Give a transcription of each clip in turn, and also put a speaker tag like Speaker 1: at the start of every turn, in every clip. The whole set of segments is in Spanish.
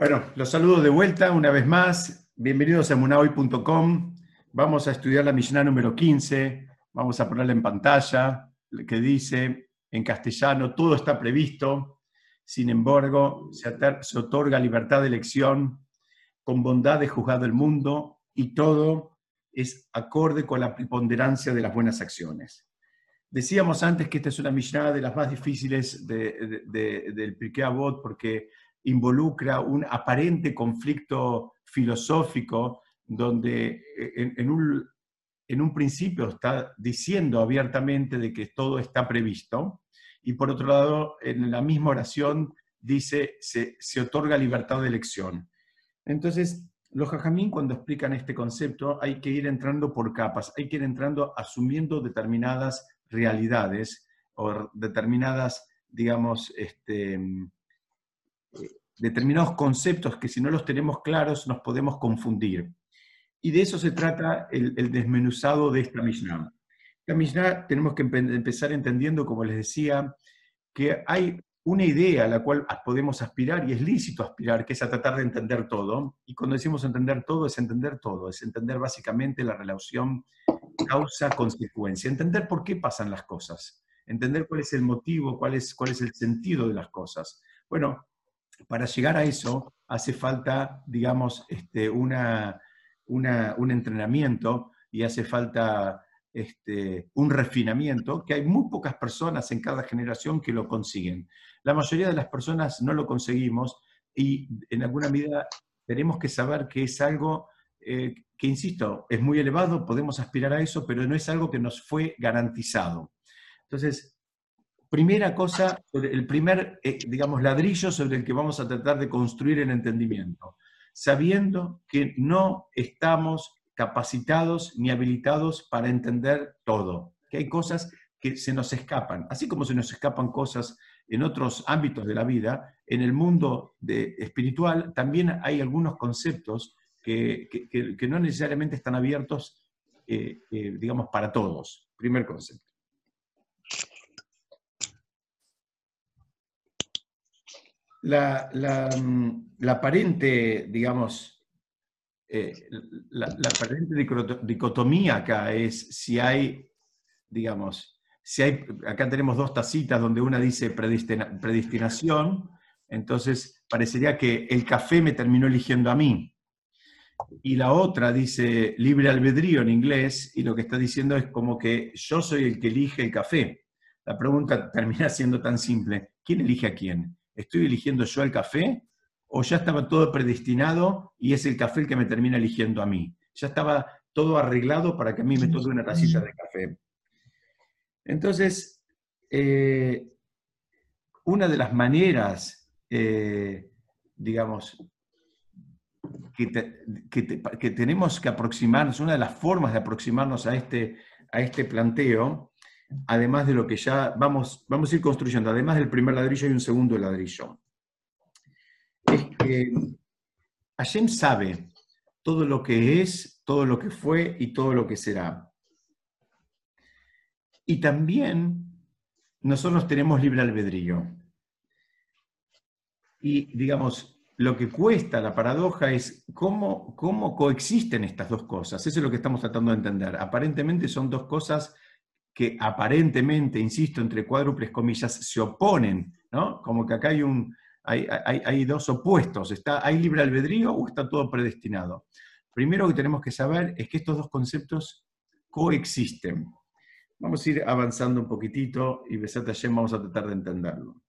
Speaker 1: Bueno, los saludo de vuelta una vez más. Bienvenidos a munahoy.com. Vamos a estudiar la Mishnah número 15. Vamos a ponerla en pantalla, que dice en castellano, todo está previsto, sin embargo, se, otorga libertad de elección, con bondad de juzgado el mundo, y todo es acorde con la preponderancia de las buenas acciones. Decíamos antes que esta es una Mishnah de las más difíciles del Pirkei Avot porque involucra un aparente conflicto filosófico donde eh, en, un, en, un, principio está diciendo abiertamente de que todo está previsto y por otro lado en la misma oración dice se, se otorga libertad de elección. Entonces, los jajamín cuando explican este concepto hay que ir entrando por capas, hay que ir entrando asumiendo determinadas realidades o determinadas, digamos, este, determinados conceptos que si no los tenemos claros nos podemos confundir. Y de eso se trata el, desmenuzado de esta Mishnah. La Mishnah tenemos que empezar entendiendo, como les decía, que hay una idea a la cual podemos aspirar y es lícito aspirar, que es a tratar de entender todo. Y cuando decimos entender todo, es entender todo, es entender básicamente la relación causa-consecuencia, entender por qué pasan las cosas, entender cuál es el motivo, cuál es, cuál es el sentido de las cosas. Bueno, para llegar a eso hace falta, digamos, este, una, un entrenamiento y hace falta este, un refinamiento, que hay muy pocas personas en cada generación que lo consiguen. La mayoría de las personas no lo conseguimos y en alguna medida tenemos que saber que es algo eh, que, insisto, es muy elevado, podemos aspirar a eso, pero no es algo que nos fue garantizado. Entonces, primera cosa, el primer, eh, digamos, ladrillo sobre el que vamos a tratar de construir el entendimiento, sabiendo que no estamos capacitados ni habilitados para entender todo, que hay cosas que se nos escapan, así como se nos escapan cosas en otros ámbitos de la vida, en el mundo espiritual también hay algunos conceptos que, no necesariamente están abiertos, eh, eh, digamos, para todos. Primer concepto. Mm, la, aparente, digamos, eh, la, aparente dicotomía acá es si hay, digamos, si hay, acá tenemos dos tacitas donde una dice predestinación, entonces parecería que el café me terminó eligiendo a mí. Y la otra dice libre albedrío en inglés, y lo que está diciendo es como que yo soy el que elige el café. La pregunta termina siendo tan simple, ¿quién elige a quién? ¿Estoy eligiendo yo el café? ¿O ya estaba todo predestinado y es el café el que me termina eligiendo a mí? Ya estaba todo arreglado para que a mí me toque una tacita de café. Entonces, eh, una de las maneras, eh, digamos, que, tenemos que aproximarnos, una de las formas de aproximarnos a este, a este planteo, además de lo que ya vamos, vamos a ir construyendo, además del primer ladrillo hay un segundo ladrillo. Es que sabe todo lo que es, todo lo que fue y todo lo que será. Y también nosotros tenemos libre albedrío. Y digamos, lo que cuesta la paradoja es cómo, cómo coexisten estas dos cosas. Eso es lo que estamos tratando de entender. Aparentemente son dos cosas que aparentemente, insisto, entre cuádruples comillas, se oponen, ¿no? Como que acá hay, un, hay, dos opuestos, ¿está, ¿hay libre albedrío o está todo predestinado? Primero que tenemos que saber es que estos dos conceptos coexisten. Vamos a ir avanzando un poquitito y Besat Hashem vamos a tratar de entenderlo.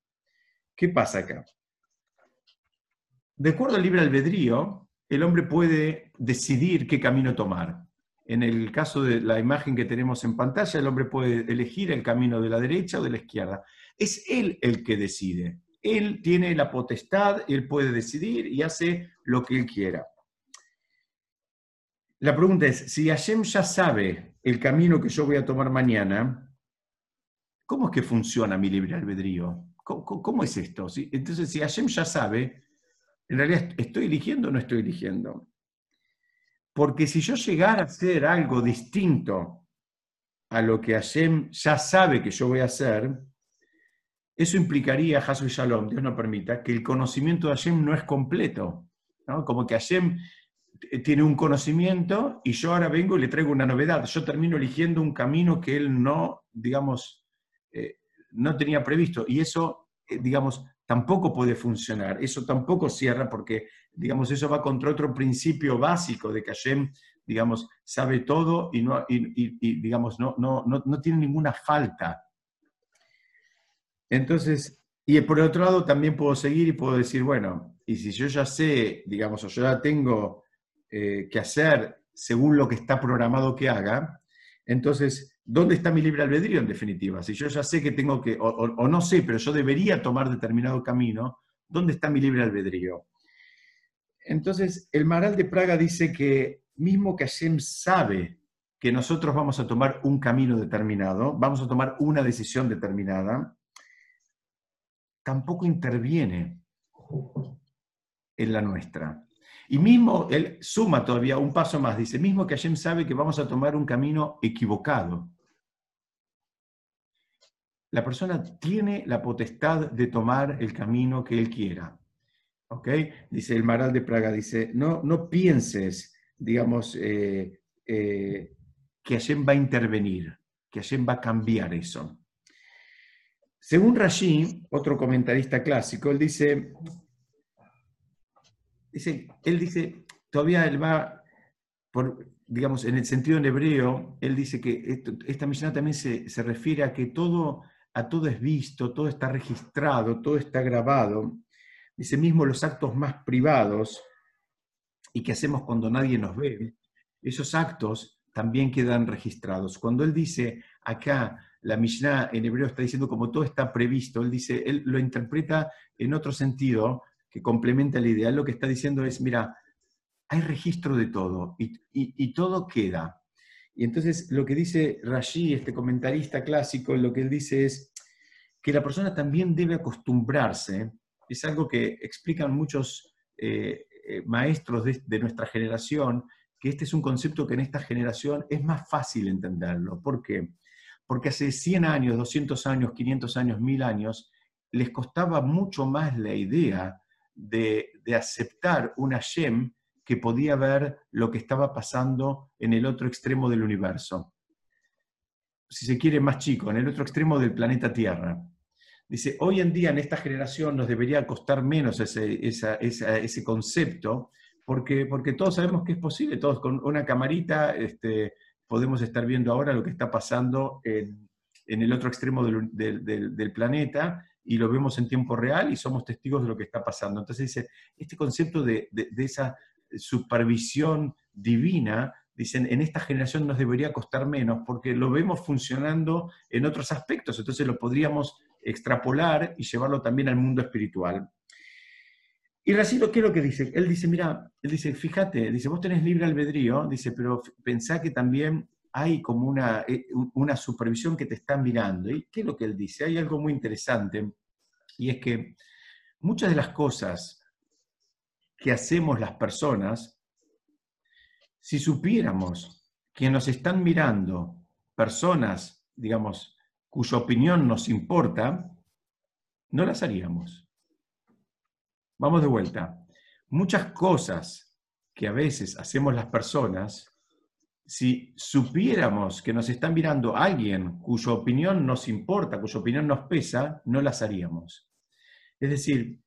Speaker 1: ¿Qué pasa acá? De acuerdo al libre albedrío, el hombre puede decidir qué camino tomar. En el caso de la imagen que tenemos en pantalla, el hombre puede elegir el camino de la derecha o de la izquierda. Es él el que decide. Él tiene la potestad, él puede decidir y hace lo que él quiera. La pregunta es, si Hashem ya sabe el camino que yo voy a tomar mañana, ¿cómo es que funciona mi libre albedrío? ¿Cómo, es esto? Entonces, si Hashem ya sabe, en realidad, ¿estoy eligiendo o no estoy eligiendo? Porque si yo llegara a hacer algo distinto a lo que Hashem ya sabe que yo voy a hacer, eso implicaría, Hasu Shalom, Dios no permita, que el conocimiento de Hashem no es completo. Como que Hashem tiene un conocimiento y yo ahora vengo y le traigo una novedad. Yo termino eligiendo un camino que él no, digamos, eh, no tenía previsto. Y eso, eh, digamos, tampoco puede funcionar. Eso tampoco cierra porque, digamos, eso va contra otro principio básico de que Hashem, digamos, sabe todo y, no, digamos, no, no, no, tiene ninguna falta. Entonces, y por el otro lado también puedo seguir y puedo decir, bueno, y si yo ya sé, digamos, o yo ya tengo eh, que hacer según lo que está programado que haga, entonces, ¿dónde está mi libre albedrío en definitiva? Si yo ya sé que tengo que, o, no sé, pero yo debería tomar determinado camino, ¿dónde está mi libre albedrío? Entonces, el Maral de Praga dice que mismo que Hashem sabe que nosotros vamos a tomar un camino determinado, vamos a tomar una decisión determinada, tampoco interviene en la nuestra. Y mismo, él suma todavía un paso más, dice, mismo que Hashem sabe que vamos a tomar un camino equivocado. La persona tiene la potestad de tomar el camino que él quiera. ¿Ok? Dice el Maral de Praga, dice, no, no pienses, digamos, eh, eh, que Hashem va a intervenir, que Hashem va a cambiar eso. Según Rashi, otro comentarista clásico, él dice, él dice, todavía él va, digamos, en el sentido en hebreo, él dice que esta misión también se, se, refiere a que todo, a todo es visto, todo está registrado, todo está grabado. Dice mismo los actos más privados y que hacemos cuando nadie nos ve, esos actos también quedan registrados. Cuando él dice acá, la Mishnah en hebreo está diciendo como todo está previsto, él dice, él lo interpreta en otro sentido, que complementa la idea. Lo que está diciendo es, mira, hay registro de todo y, todo queda. Y entonces lo que dice Rashi, este comentarista clásico, lo que él dice es que la persona también debe acostumbrarse, es algo que explican muchos eh, eh, maestros de, de, nuestra generación, que este es un concepto que en esta generación es más fácil entenderlo. ¿Por qué? Porque hace 100 años, 200 años, 500 años, 1000 años, les costaba mucho más la idea de, aceptar una Shem que podía ver lo que estaba pasando en el otro extremo del universo. Si se quiere más chico, en el otro extremo del planeta Tierra. Dice, hoy en día en esta generación nos debería costar menos ese, ese concepto, porque, porque todos sabemos que es posible, todos con una camarita este, podemos estar viendo ahora lo que está pasando en, el otro extremo del, del planeta y lo vemos en tiempo real y somos testigos de lo que está pasando. Entonces dice, este concepto de, esa supervisión divina, dicen, en esta generación nos debería costar menos porque lo vemos funcionando en otros aspectos, entonces lo podríamos extrapolar y llevarlo también al mundo espiritual. Y Racito, ¿qué es lo que dice? Él dice, mira, él dice, fíjate, dice, vos tenés libre albedrío, dice, pero pensá que también hay como una, eh, una supervisión que te está mirando. ¿Y qué es lo que él dice? Hay algo muy interesante, y es que muchas de las cosas que hacemos las personas, si supiéramos que nos están mirando personas, digamos, cuya opinión nos importa, no las haríamos. Vamos de vuelta. Muchas cosas que a veces hacemos las personas, si supiéramos que nos están mirando alguien cuya opinión nos importa, cuya opinión nos pesa, no las haríamos. Es decir,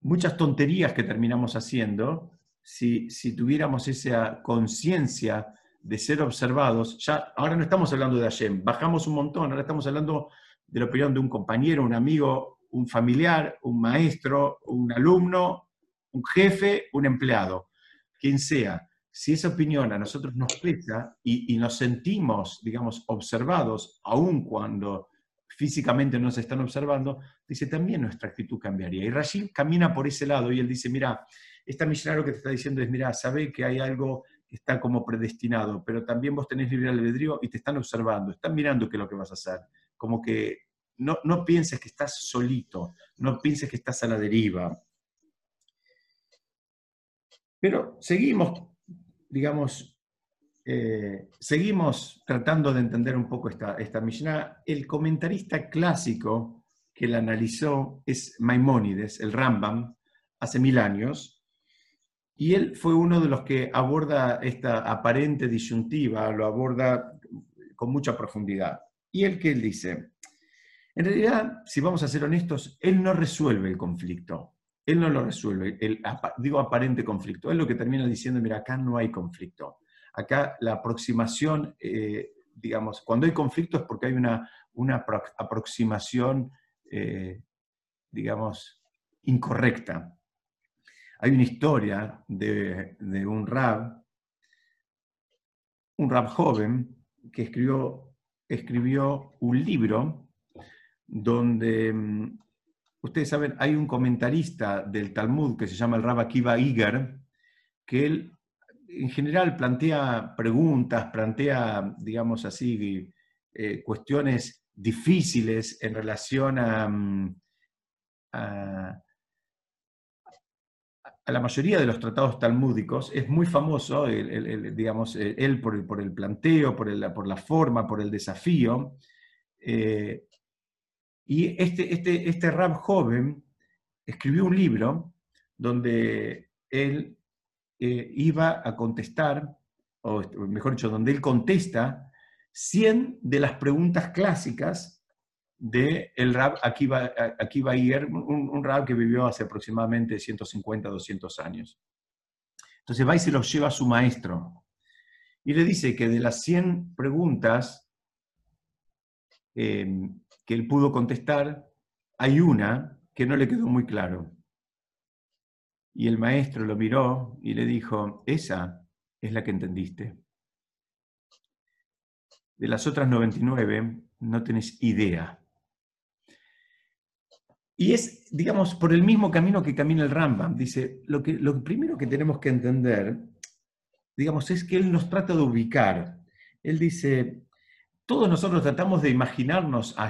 Speaker 1: muchas tonterías que terminamos haciendo, si, si tuviéramos esa conciencia de ser observados, ya ahora no estamos hablando de Hashem, bajamos un montón, ahora estamos hablando de la opinión de un compañero, un amigo, un familiar, un maestro, un alumno, un jefe, un empleado, quien sea si esa opinión a nosotros nos pesa y, nos sentimos, digamos, observados, aun cuando físicamente nos están observando, dice, también nuestra actitud cambiaría. Y Rashid camina por ese lado y él dice, mira, esta misionario que te está diciendo es, mira, sabe que hay algo está como predestinado, pero también vos tenés libre albedrío y te están observando, están mirando qué es lo que vas a hacer. Como que no, no pienses que estás solito, no pienses que estás a la deriva. Pero seguimos digamos, eh, seguimos tratando de entender un poco esta, esta. El comentarista clásico que la analizó es Maimónides, el Rambam, hace mil años, y él fue uno de los que aborda esta aparente disyuntiva, lo aborda con mucha profundidad. Y él que él dice, en realidad, si vamos a ser honestos, él no resuelve el conflicto. Él no lo resuelve, el, digo aparente conflicto. Él lo que termina diciendo, mira, acá no hay conflicto. Acá la aproximación, eh, digamos, cuando hay conflicto es porque hay una, una aproximación, eh, digamos, incorrecta. Hay una historia de, un rab, un rab joven, que escribió, escribió un libro donde, mm, ustedes saben, hay un comentarista del Talmud que se llama el Rab Akiva Iger, que él en general plantea preguntas, plantea, digamos así, eh, cuestiones difíciles en relación a, mm, a, la mayoría de los tratados talmúdicos. Es muy famoso, digamos, él por el, el planteo, por, el, la forma, por el desafío. Eh, y este, este, este rap joven escribió un libro donde él eh, iba a contestar, o mejor dicho, donde él contesta 100 de las preguntas clásicas del el rab Akiva, Akiva Iyer, un, un rab que vivió hace aproximadamente 150, 200 años. Entonces va y se los lleva a su maestro y le dice que de las 100 preguntas, eh, que él pudo contestar, hay una que no le quedó muy claro. Y el maestro lo miró y le dijo, esa es la que entendiste. De las otras 99 no tenés idea. Y es, digamos, por el mismo camino que camina el Rambam. Dice, lo, que, lo primero que tenemos que entender, digamos, es que él nos trata de ubicar. Él dice, todos nosotros tratamos de imaginarnos a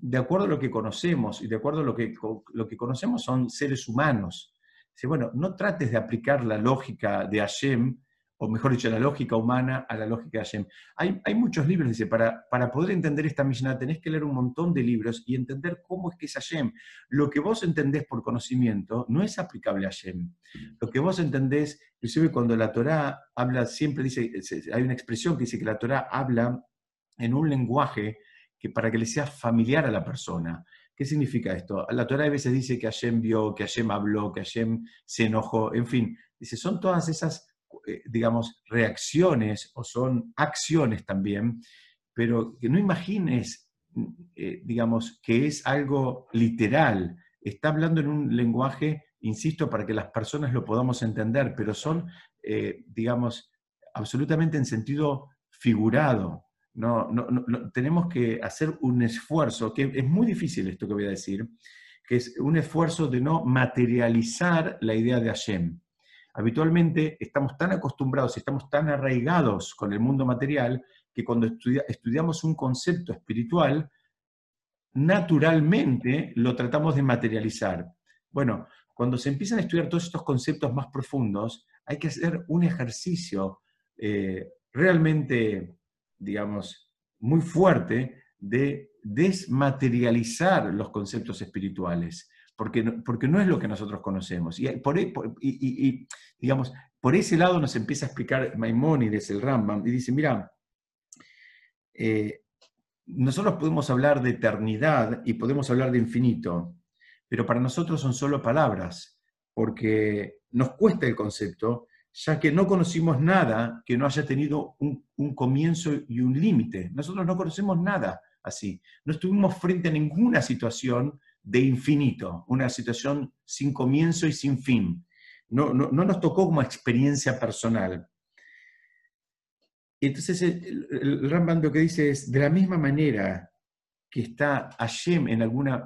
Speaker 1: de acuerdo a lo que conocemos, y de acuerdo a lo que, lo que conocemos son seres humanos. Dice, bueno, no trates de aplicar la lógica de Hashem, o mejor dicho, la lógica humana a la lógica de Hashem. Hay, hay muchos libros, dice, para, para poder entender esta Mishnah tenés que leer un montón de libros y entender cómo es que es Hashem. Lo que vos entendés por conocimiento no es aplicable a Hashem. Lo que vos entendés, inclusive cuando la Torah habla, siempre dice, hay una expresión que dice que la Torah habla en un lenguaje que para que le sea familiar a la persona. ¿Qué significa esto? La Torah a veces dice que Hashem vio, que Hashem habló, que Hashem se enojó, en fin, dice, son todas esas, eh, digamos, reacciones o son acciones también, pero que no imagines, eh, digamos, que es algo literal. Está hablando en un lenguaje, insisto, para que las personas lo podamos entender, pero son, eh, digamos, absolutamente en sentido figurado. No, no, tenemos que hacer un esfuerzo, que es muy difícil esto que voy a decir, que es un esfuerzo de no materializar la idea de Hashem. Habitualmente estamos tan acostumbrados, estamos tan arraigados con el mundo material, que cuando estudiamos un concepto espiritual, naturalmente lo tratamos de materializar. Bueno, cuando se empiezan a estudiar todos estos conceptos más profundos, hay que hacer un ejercicio eh, realmente digamos, muy fuerte de desmaterializar los conceptos espirituales, porque porque no es lo que nosotros conocemos. Y por, e, y, digamos, por ese lado nos empieza a explicar Maimónides, el Rambam, y dice, mira, eh, nosotros podemos hablar de eternidad y podemos hablar de infinito, pero para nosotros son solo palabras, porque nos cuesta el concepto ya que no conocimos nada que no haya tenido un, comienzo y un límite. Nosotros no conocemos nada así. No estuvimos frente a ninguna situación de infinito, una situación sin comienzo y sin fin. No, no, nos tocó como experiencia personal. Entonces el, el que dice es, de la misma manera que está Hashem en alguna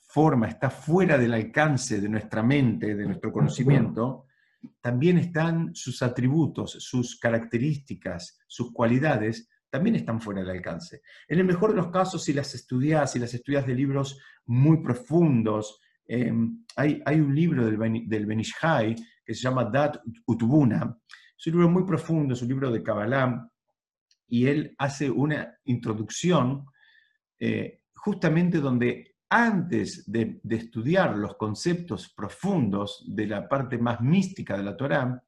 Speaker 1: forma, está fuera del alcance de nuestra mente, de nuestro conocimiento, también están sus atributos, sus características, sus cualidades, también están fuera del alcance. En el mejor de los casos, si las estudias, si las estudias de libros muy profundos, em, hay, hay, un libro del, Benishai que se llama Dat Utbuna, es un libro muy profundo, es un libro de Kabbalah, y él hace una introducción eh, justamente donde antes de, estudiar los conceptos profundos de la parte más mística de la Torá,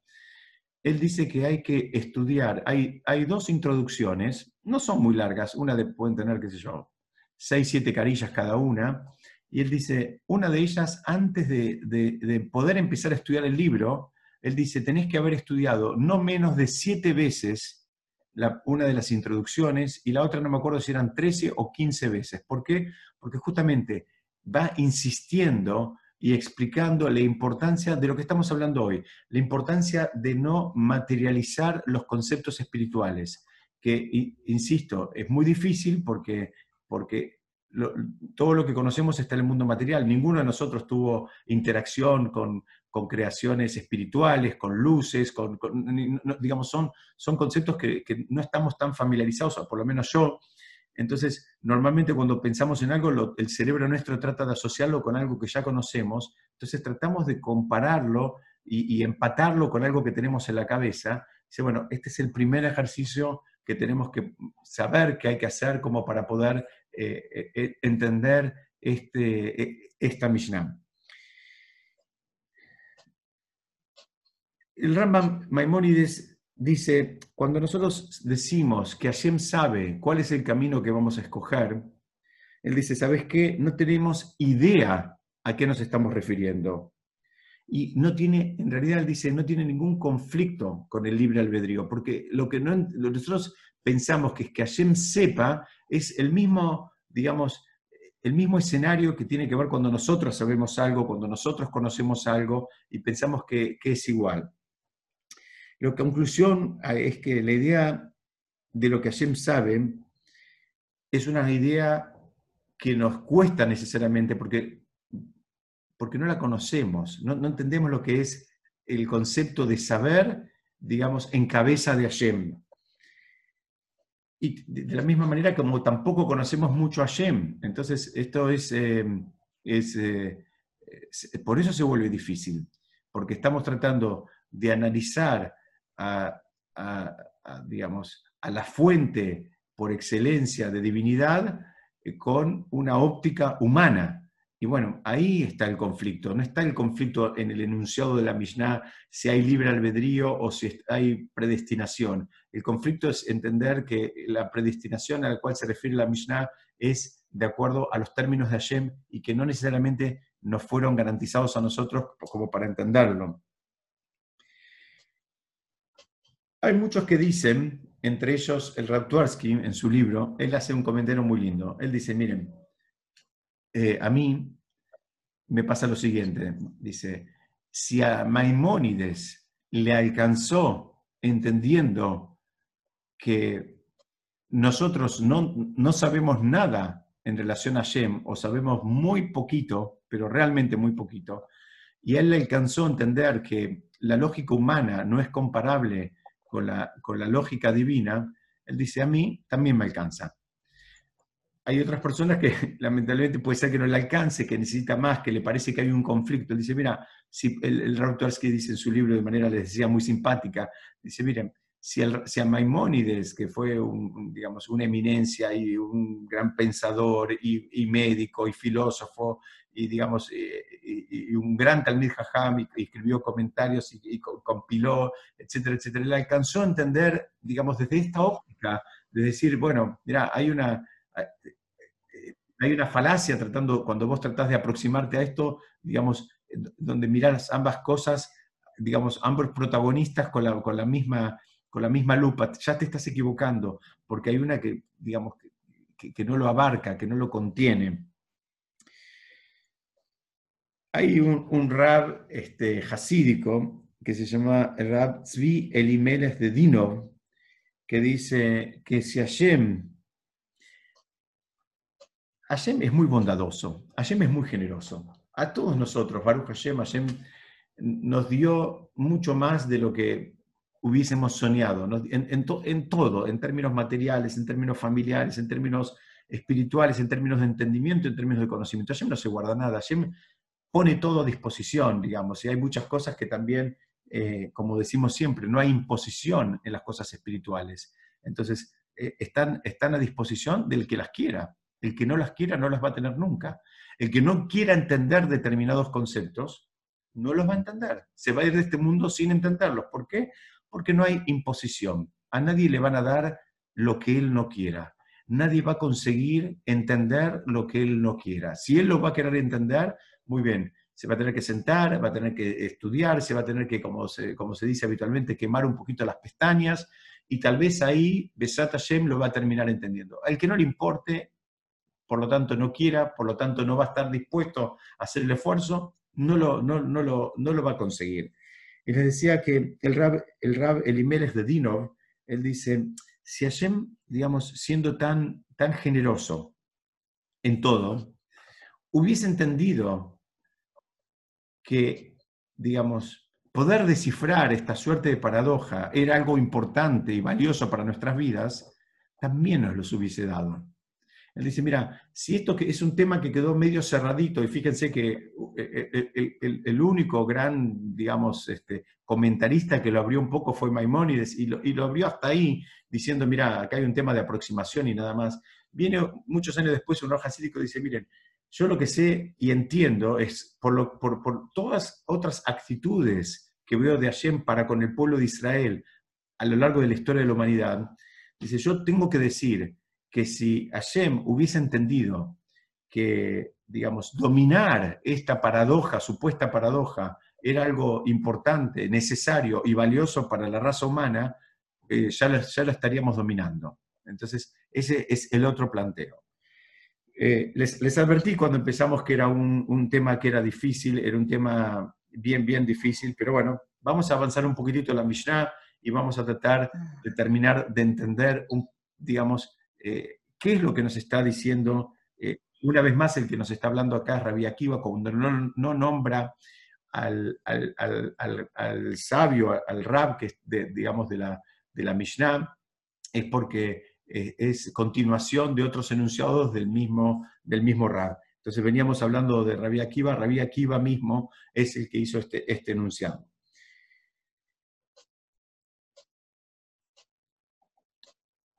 Speaker 1: él dice que hay que estudiar, hay, dos introducciones, no son muy largas, una de, pueden tener, qué sé yo, seis, siete carillas cada una, y él dice, una de ellas, antes de, poder empezar a estudiar el libro, él dice, tenés que haber estudiado no menos de siete veces la, una de las introducciones y la otra no me acuerdo si eran 13 o 15 veces. ¿Por qué? Porque justamente va insistiendo y explicando la importancia de lo que estamos hablando hoy, la importancia de no materializar los conceptos espirituales, que, insisto, es muy difícil porque, porque todo lo que conocemos está en el mundo material. Ninguno de nosotros tuvo interacción con, creaciones espirituales, con luces, con, digamos, son, son conceptos que, no estamos tan familiarizados, o por lo menos yo. Entonces, normalmente cuando pensamos en algo, el cerebro nuestro trata de asociarlo con algo que ya conocemos, entonces tratamos de compararlo y, empatarlo con algo que tenemos en la cabeza. Dice, bueno, este es el primer ejercicio que tenemos que saber que hay que hacer como para poder eh, eh, entender este, esta Mishnah. El Rambam Maimónides dice, cuando nosotros decimos que Hashem sabe cuál es el camino que vamos a escoger, él dice, ¿sabes qué? No tenemos idea a qué nos estamos refiriendo. Y no tiene, en realidad él dice, no tiene ningún conflicto con el libre albedrío, porque lo que nosotros pensamos que es que Hashem sepa es el mismo, digamos, el mismo escenario que tiene que ver cuando nosotros sabemos algo, cuando nosotros conocemos algo y pensamos que, es igual. La conclusión ah, es que la idea de lo que Hashem sabe es una idea que nos cuesta necesariamente porque, porque no la conocemos, no, entendemos lo que es el concepto de saber, digamos, en cabeza de Hashem. Y de la misma manera como tampoco conocemos mucho a Shem. Entonces, esto es, eh, es eh, por eso se vuelve difícil, porque estamos tratando de analizar a, digamos, a la fuente por excelencia de divinidad eh, con una óptica humana. Y bueno, ahí está el conflicto. No está el conflicto en el enunciado de la Mishnah si hay libre albedrío o si hay predestinación. El conflicto es entender que la predestinación a la cual se refiere la Mishnah es de acuerdo a los términos de Hashem y que no necesariamente nos fueron garantizados a nosotros como para entenderlo. Hay muchos que dicen, entre ellos el Rab en su libro, él hace un comentario muy lindo. Él dice, miren, eh, a mí me pasa lo siguiente, dice, si a Maimónides le alcanzó entendiendo que nosotros no, no sabemos nada en relación a Shem, o sabemos muy poquito, pero realmente muy poquito, y él le alcanzó a entender que la lógica humana no es comparable con la, con la lógica divina, él dice, a mí también me alcanza hay otras personas que lamentablemente puede ser que no le alcance, que necesita más, que le parece que hay un conflicto. Dice, mira, si el, el dice en su libro de manera, les decía, muy simpática, dice, miren, si, a Maimónides, que fue un, digamos, una eminencia y un gran pensador y, médico y filósofo y, digamos, y, un gran Talmud Jajam y, escribió comentarios y, compiló, etcétera, etcétera, le alcanzó a entender, digamos, desde esta óptica, de decir, bueno, mira, hay una hay una falacia tratando, cuando vos tratás de aproximarte a esto, digamos, donde mirás ambas cosas, digamos, ambos protagonistas con la, con la, misma, con la misma lupa, ya te estás equivocando, porque hay una que, digamos, que, no lo abarca, que no lo contiene. Hay un, rab este, hasídico que se llama Rab Tzvi Elimelech de Dinov, que dice que si Hashem Hashem es muy bondadoso, Hashem es muy generoso. A todos nosotros, Baruch Hashem, Hashem nos dio mucho más de lo que hubiésemos soñado, en, todo, en términos materiales, en términos familiares, en términos espirituales, en términos de entendimiento, en términos de conocimiento. Hashem no se guarda nada, Hashem pone todo a disposición, digamos, y hay muchas cosas que también, eh, como decimos siempre, no hay imposición en las cosas espirituales. Entonces, eh, están, están a disposición del que las quiera. El que no las quiera no las va a tener nunca. El que no quiera entender determinados conceptos, no los va a entender. Se va a ir de este mundo sin entenderlos. ¿Por qué? Porque no hay imposición. A nadie le van a dar lo que él no quiera. Nadie va a conseguir entender lo que él no quiera. Si él lo va a querer entender, muy bien, se va a tener que sentar, va a tener que estudiar, se va a tener que, como se, dice habitualmente, quemar un poquito las pestañas y tal vez ahí Besat Hashem lo va a terminar entendiendo. Al que no le importe, por lo tanto no quiera, por lo tanto no va a estar dispuesto a hacer el esfuerzo, no lo, no, lo, no lo va a conseguir. Y les decía que el Rab, el Rab de Dinov, él dice, si Hashem, digamos, siendo tan, tan generoso en todo, hubiese entendido que, digamos, poder descifrar esta suerte de paradoja era algo importante y valioso para nuestras vidas, también nos los hubiese dado. Él dice, mira, si esto es un tema que quedó medio cerradito, y fíjense que eh, eh, el, único gran, digamos, este, comentarista que lo abrió un poco fue Maimónides, y lo, y lo abrió hasta ahí, diciendo, mira, acá hay un tema de aproximación y nada más. Viene muchos años después un roja y dice, miren, yo lo que sé y entiendo es por, por, por, todas otras actitudes que veo de Hashem para con el pueblo de Israel a lo largo de la historia de la humanidad, dice, yo tengo que decir que si Hashem hubiese entendido que, digamos, dominar esta paradoja, supuesta paradoja, era algo importante, necesario y valioso para la raza humana, eh, ya, la, ya la estaríamos dominando. Entonces, ese es el otro planteo. Eh, les, advertí cuando empezamos que era un, tema que era difícil, era un tema bien, bien difícil, pero bueno, vamos a avanzar un poquitito la Mishnah y vamos a tratar de terminar de entender, un, digamos, eh, qué es lo que nos está diciendo, eh, una vez más el que nos está hablando acá es Rabbi Akiva, cuando no, no nombra al, al, sabio, al rab, que es, digamos, de la, de la Mishnah, es porque eh, es continuación de otros enunciados del mismo, del mismo Rab. Entonces veníamos hablando de Rabbi Akiva, Rabbi Akiva mismo es el que hizo este, este enunciado.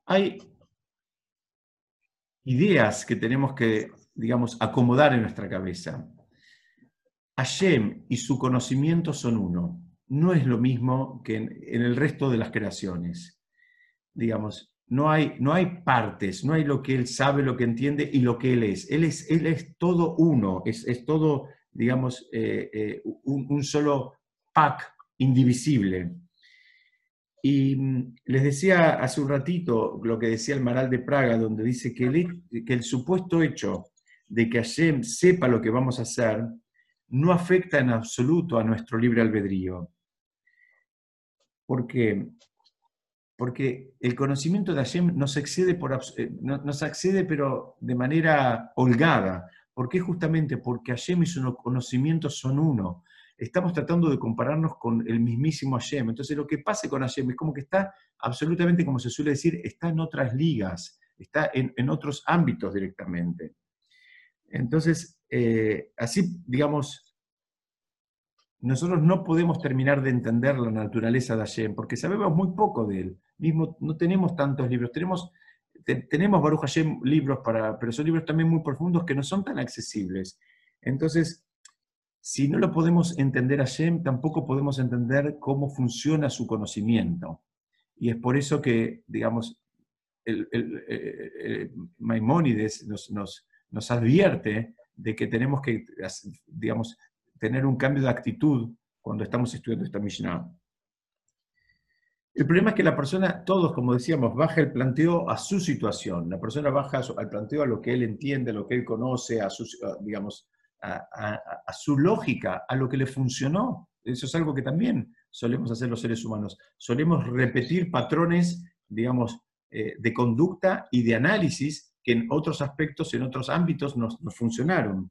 Speaker 1: Hay ideas que tenemos que, digamos, acomodar en nuestra cabeza. Hashem y su conocimiento son uno. No es lo mismo que en, el resto de las creaciones. Digamos, no hay, no hay partes, no hay lo que él sabe, lo que entiende y lo que él es. Él es, él es todo uno, es, todo, digamos, eh, eh, un, solo pack indivisible. Y mm, les decía hace un ratito lo que decía el Maral de Praga, donde dice que el, que el supuesto hecho de que Hashem sepa lo que vamos a hacer no afecta en absoluto a nuestro libre albedrío. Porque porque el conocimiento de Hashem nos excede, por, eh, nos accede pero de manera holgada. ¿Por qué? Justamente porque Hashem y su conocimiento son uno. Estamos tratando de compararnos con el mismísimo Hashem. Entonces lo que pase con Hashem es como que está absolutamente, como se suele decir, está en otras ligas, está en, otros ámbitos directamente. Entonces, eh, así, digamos, nosotros no podemos terminar de entender la naturaleza de Hashem, porque sabemos muy poco de él. Mismo no tenemos tantos libros. Tenemos, tenemos Baruch Hashem libros, para, pero son libros también muy profundos que no son tan accesibles. Entonces, si no lo podemos entender a Hashem, tampoco podemos entender cómo funciona su conocimiento. Y es por eso que, digamos, el, el, Maimónides nos, advierte de que tenemos que, digamos, tener un cambio de actitud cuando estamos estudiando esta Mishnah. El problema es que la persona, todos, como decíamos, baja el planteo a su situación. La persona baja al planteo a lo que él entiende, a lo que él conoce, a su, digamos, a, su lógica, a lo que le funcionó. Eso es algo que también solemos hacer los seres humanos. Solemos repetir patrones, digamos, eh, de conducta y de análisis que en otros aspectos, en otros ámbitos nos, nos funcionaron.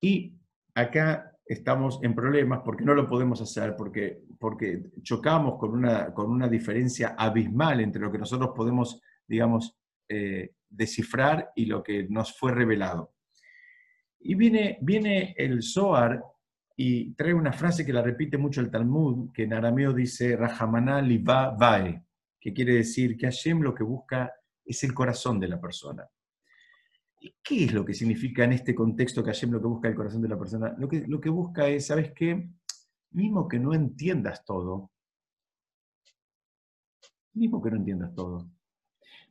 Speaker 1: Y acá estamos en problemas porque no lo podemos hacer, porque, porque chocamos con una, con una diferencia abismal entre lo que nosotros podemos, digamos, eh, descifrar y lo que nos fue revelado. Y viene, viene el Zohar y trae una frase que la repite mucho el Talmud, que en arameo dice Rahamana Liva Vae, que quiere decir que Hashem lo que busca es el corazón de la persona. ¿Y qué es lo que significa en este contexto que Hashem lo que busca el corazón de la persona? Lo que, lo que busca es, ¿sabes qué? Mismo que no entiendas todo, mismo que no entiendas todo,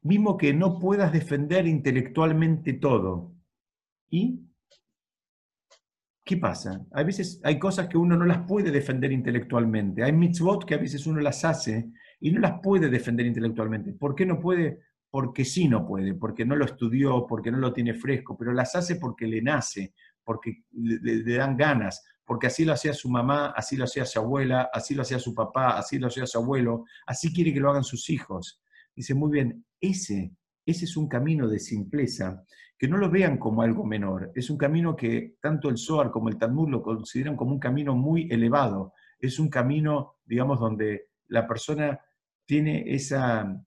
Speaker 1: mismo que no puedas defender intelectualmente todo, ¿y qué pasa? A veces hay cosas que uno no las puede defender intelectualmente, hay mitzvot que a veces uno las hace y no las puede defender intelectualmente. ¿Por qué no puede? Porque sí no puede, porque no lo estudió, porque no lo tiene fresco, pero las hace porque le nace, porque le, le dan ganas, porque así lo hacía su mamá, así lo hacía su abuela, así lo hacía su papá, así lo hacía su abuelo, así quiere que lo hagan sus hijos. Dice, muy bien, ese, ese es un camino de simpleza, que no lo vean como algo menor, es un camino que tanto el Zohar como el Talmud lo consideran como un camino muy elevado, es un camino, digamos, donde la persona tiene esa,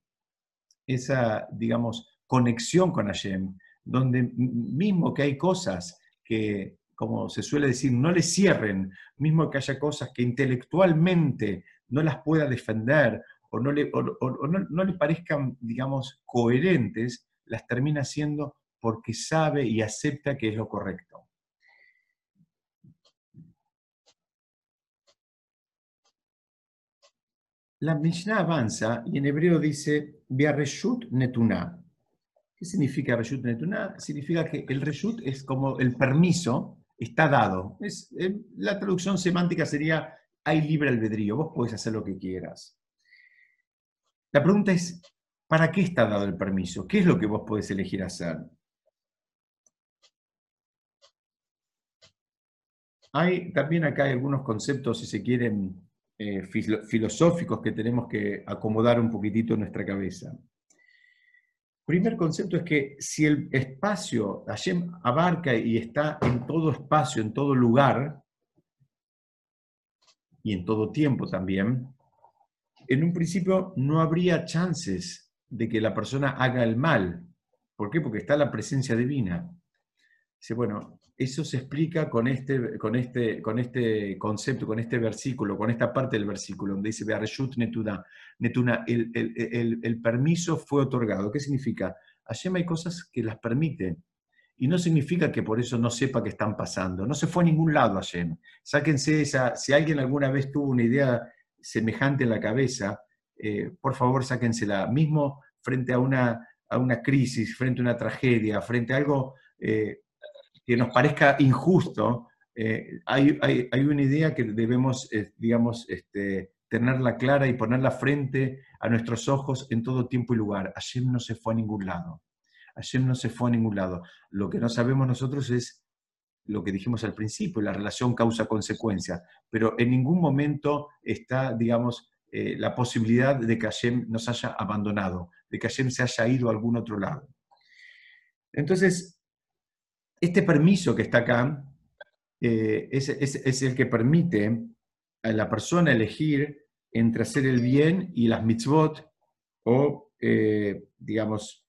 Speaker 1: esa digamos, conexión con Hashem, donde mismo que hay cosas que como se suele decir, no le cierren, mismo que haya cosas que intelectualmente no las pueda defender o no le, no, le parezcan, digamos, coherentes, las termina haciendo porque sabe y acepta que es lo correcto. La Mishnah avanza y en hebreo dice, Biarreshut Netuná. ¿Qué significa Reshut Netuná? Significa que el Reshut es como el permiso está dado. Eh, la traducción semántica sería, hay libre albedrío, vos podés hacer lo que quieras. La pregunta es, ¿para qué está dado el permiso? ¿Qué es lo que vos podés elegir hacer? Hay también acá algunos conceptos, si se quieren, eh, filosóficos que tenemos que acomodar un poquitito en nuestra cabeza primer concepto es que si el espacio, Hashem abarca y está en todo espacio, en todo lugar, y en todo tiempo también, en un principio no habría chances de que la persona haga el mal. ¿Por qué? Porque está la presencia divina. Dice, bueno, eso se explica con este, con, este, con este concepto, con este versículo, con esta parte del versículo, donde dice, Netuna, Netuna el, el, permiso fue otorgado. ¿Qué significa? Hashem hay cosas que las permite. Y no significa que por eso no sepa que están pasando. No se fue a ningún lado Hashem. Sáquense esa, si alguien alguna vez tuvo una idea semejante en la cabeza, eh, por favor sáquensela. Mismo frente a una, a una crisis, frente a una tragedia, frente a algo... Eh, que nos parezca injusto, eh, hay, una idea que debemos, eh, digamos, este, tenerla clara y ponerla frente a nuestros ojos en todo tiempo y lugar. Hashem no se fue a ningún lado. Hashem no se fue a ningún lado. Lo que no sabemos nosotros es lo que dijimos al principio, la relación causa-consecuencia, pero en ningún momento está, digamos, eh, la posibilidad de que Hashem nos haya abandonado, de que Hashem se haya ido a algún otro lado. Entonces, este permiso que está acá eh, es, el que permite a la persona elegir entre hacer el bien y las mitzvot o, eh, digamos,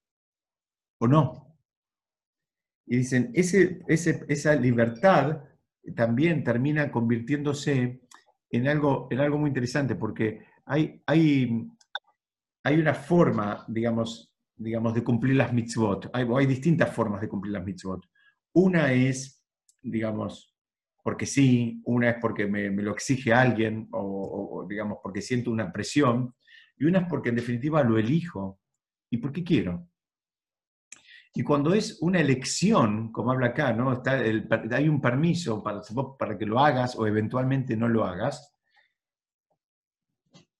Speaker 1: o no. Y dicen, esa libertad también termina convirtiéndose en algo, en algo muy interesante, porque hay, hay, hay una forma, digamos, digamos, de cumplir las mitzvot. Hay, hay distintas formas de cumplir las mitzvot. Una es, digamos, porque sí, una es porque me, lo exige alguien o, digamos, porque siento una presión, y una es porque en definitiva lo elijo y porque quiero. Y cuando es una elección, como habla acá, ¿no? Está hay un permiso para, para que lo hagas o eventualmente no lo hagas.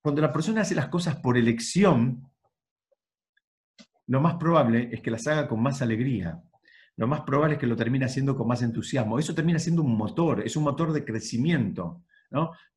Speaker 1: Cuando la persona hace las cosas por elección, lo más probable es que las haga con más alegría, lo más probable es que lo termine haciendo con más entusiasmo. Eso termina siendo un motor, es un motor de crecimiento.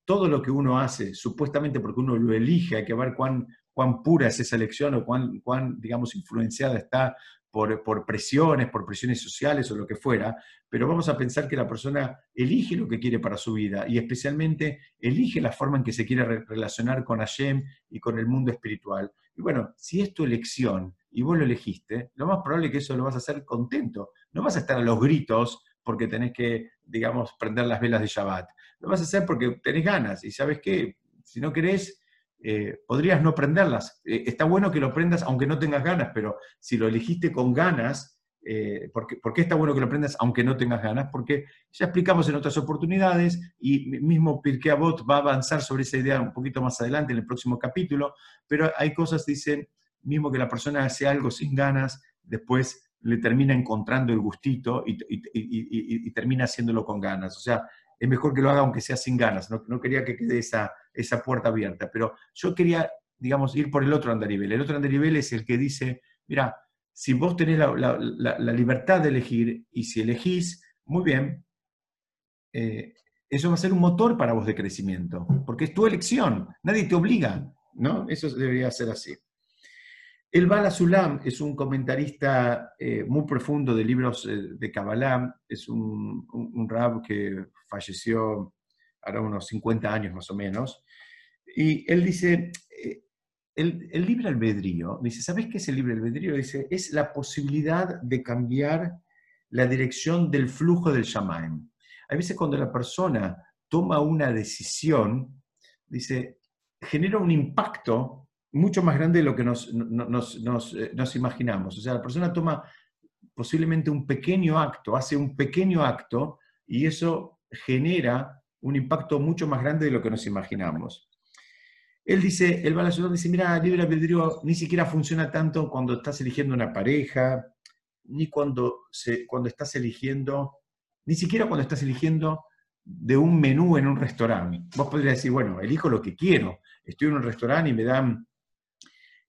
Speaker 1: Todo lo que uno hace, supuestamente porque uno lo elige, hay que ver cuán, cuán pura es esa elección o cuán, cuán digamos, influenciada está por, presiones, por presiones sociales o lo que fuera, pero vamos a pensar que la persona elige lo que quiere para su vida y especialmente elige la forma en que se quiere relacionar con Hashem y con el mundo espiritual. Y bueno, si es tu elección y vos lo elegiste, lo más probable es que eso lo vas a hacer contento. No vas a estar a los gritos porque tenés que, digamos, prender las velas de Shabbat. Lo vas a hacer porque tenés ganas y sabes qué, si no querés, eh, podrías no prenderlas. Eh, está bueno que lo prendas aunque no tengas ganas, pero si lo elegiste con ganas, eh, ¿por, qué, está bueno que lo prendas aunque no tengas ganas? Porque ya explicamos en otras oportunidades y mismo Pirkei Avot va a avanzar sobre esa idea un poquito más adelante en el próximo capítulo, pero hay cosas, dicen, mismo que la persona hace algo sin ganas, después le termina encontrando el gustito y, termina haciéndolo con ganas. O sea, es mejor que lo haga aunque sea sin ganas. No, no quería que quede esa, esa puerta abierta, pero yo quería, digamos, ir por el otro andarivel. El otro andarivel es el que dice, mira, si vos tenés la, libertad de elegir y si elegís, muy bien, eh, eso va a ser un motor para vos de crecimiento, porque es tu elección, nadie te obliga, ¿no? Eso debería ser así. El Bala Sulam es un comentarista eh, muy profundo de libros eh, de Kabbalah, es un, un, rab que falleció ahora unos 50 años más o menos, y él dice, eh, el, libre albedrío, dice, ¿sabes qué es el libre albedrío? Dice, es la posibilidad de cambiar la dirección del flujo del Shamaim. A veces cuando la persona toma una decisión, dice, genera un impacto mucho más grande de lo que nos, eh, nos, imaginamos. O sea, la persona toma posiblemente un pequeño acto, hace un pequeño acto y eso genera un impacto mucho más grande de lo que nos imaginamos. Él dice, el Balasudán dice, mira, libre albedrío ni siquiera funciona tanto cuando estás eligiendo una pareja, ni cuando, cuando estás eligiendo, ni siquiera cuando estás eligiendo de un menú en un restaurante. Vos podrías decir, bueno, elijo lo que quiero. Estoy en un restaurante y me dan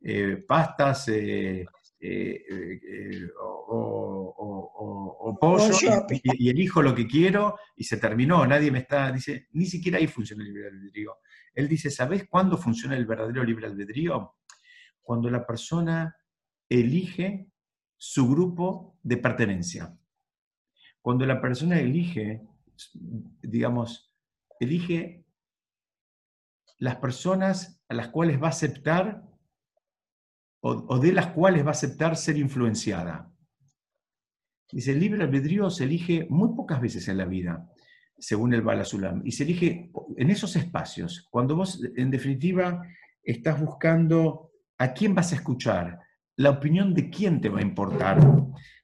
Speaker 1: eh, pastas eh, eh, o, pollo y, elijo lo que quiero y se terminó. Nadie me está, dice, ni siquiera ahí funciona el libre albedrío. Él dice, ¿sabes cuándo funciona el verdadero libre albedrío? Cuando la persona elige su grupo de pertenencia. Cuando la persona elige, digamos, elige las personas a las cuales va a aceptar o, de las cuales va a aceptar ser influenciada. Dice, el libre albedrío se elige muy pocas veces en la vida, según el Balasulam, y se elige en esos espacios, cuando vos, en definitiva, estás buscando a quién vas a escuchar, la opinión de quién te va a importar,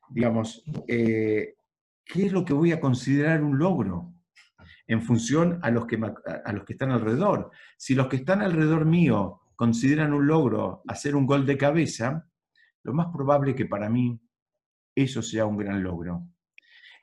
Speaker 1: digamos, eh, qué es lo que voy a considerar un logro en función a los, que, a los que están alrededor. Si los que están alrededor mío consideran un logro hacer un gol de cabeza, lo más probable que para mí eso sea un gran logro.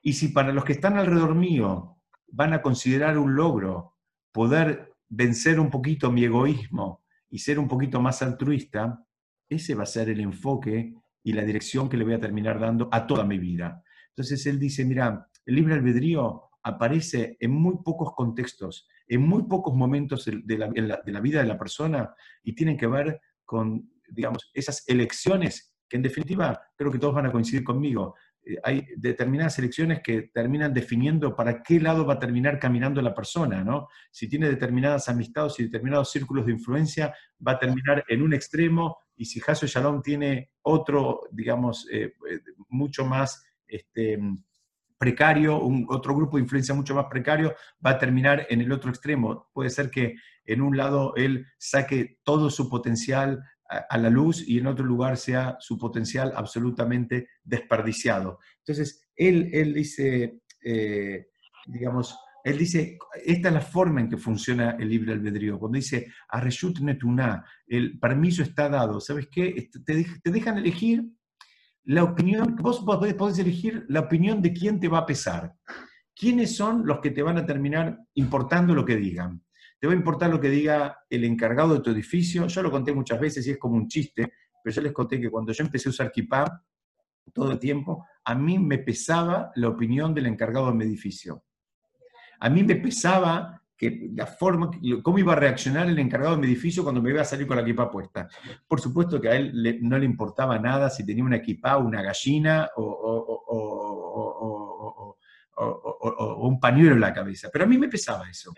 Speaker 1: Y si para los que están alrededor mío van a considerar un logro poder vencer un poquito mi egoísmo y ser un poquito más altruista, ese va a ser el enfoque y la dirección que le voy a terminar dando a toda mi vida. Entonces él dice, mira, el libre albedrío aparece en muy pocos contextos, en muy pocos momentos de la, vida de la persona y tienen que ver con, digamos, esas elecciones que en definitiva creo que todos van a coincidir conmigo. Eh, hay determinadas elecciones que terminan definiendo para qué lado va a terminar caminando la persona, ¿no? Si tiene determinadas amistades y determinados círculos de influencia, va a terminar en un extremo y si Hasso Shalom tiene otro, digamos, eh, eh, mucho más este, precario, un, otro grupo de influencia mucho más precario, va a terminar en el otro extremo. Puede ser que en un lado él saque todo su potencial a, la luz y en otro lugar sea su potencial absolutamente desperdiciado. Entonces, él, él dice, eh, digamos, él dice, esta es la forma en que funciona el libre albedrío. Cuando dice, Arreshut Netuná, el permiso está dado, ¿sabes qué? Te dejan elegir la opinión, vos podés elegir la opinión de quién te va a pesar. ¿Quiénes son los que te van a terminar importando lo que digan? ¿Te va a importar lo que diga el encargado de tu edificio? Yo lo conté muchas veces y es como un chiste, pero yo les conté que cuando yo empecé a usar Kipá todo el tiempo, a mí me pesaba la opinión del encargado de mi edificio. A mí me pesaba que la forma, cómo iba a reaccionar el encargado de mi edificio cuando me iba a salir con la equipa puesta. Por supuesto que a él no le importaba nada si tenía una equipa, una gallina o, un pañuelo en la cabeza, pero a mí me pesaba eso.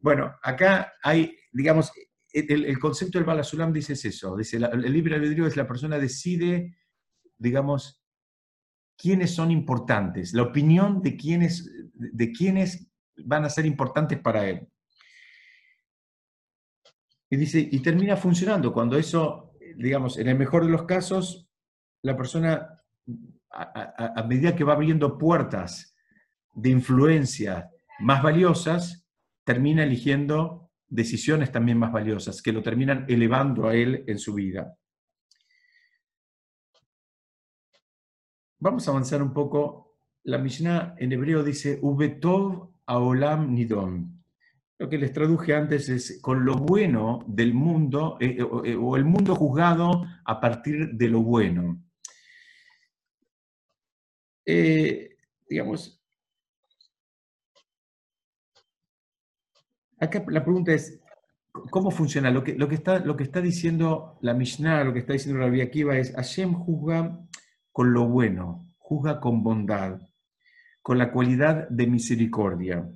Speaker 1: Bueno, acá hay, digamos, el, concepto del Balasulam dice eso, dice, el libre albedrío es la persona decide, digamos, quiénes son importantes, la opinión de quiénes, de quiénes van a ser importantes para él. Y dice, y termina funcionando cuando eso, digamos, en el mejor de los casos, la persona, a, medida que va abriendo puertas de influencia más valiosas, termina eligiendo decisiones también más valiosas, que lo terminan elevando a él en su vida. Vamos a avanzar un poco. La Mishnah en hebreo dice, Ubetov aolam nidon. Lo que les traduje antes es con lo bueno del mundo, eh, eh, eh, o el mundo juzgado a partir de lo bueno. digamos, acá la pregunta es, ¿cómo funciona? Lo que, lo que, está, lo que está diciendo la Mishnah, lo que está diciendo la Akiva es, Hashem juzga con lo bueno, juzga con bondad, con la cualidad de misericordia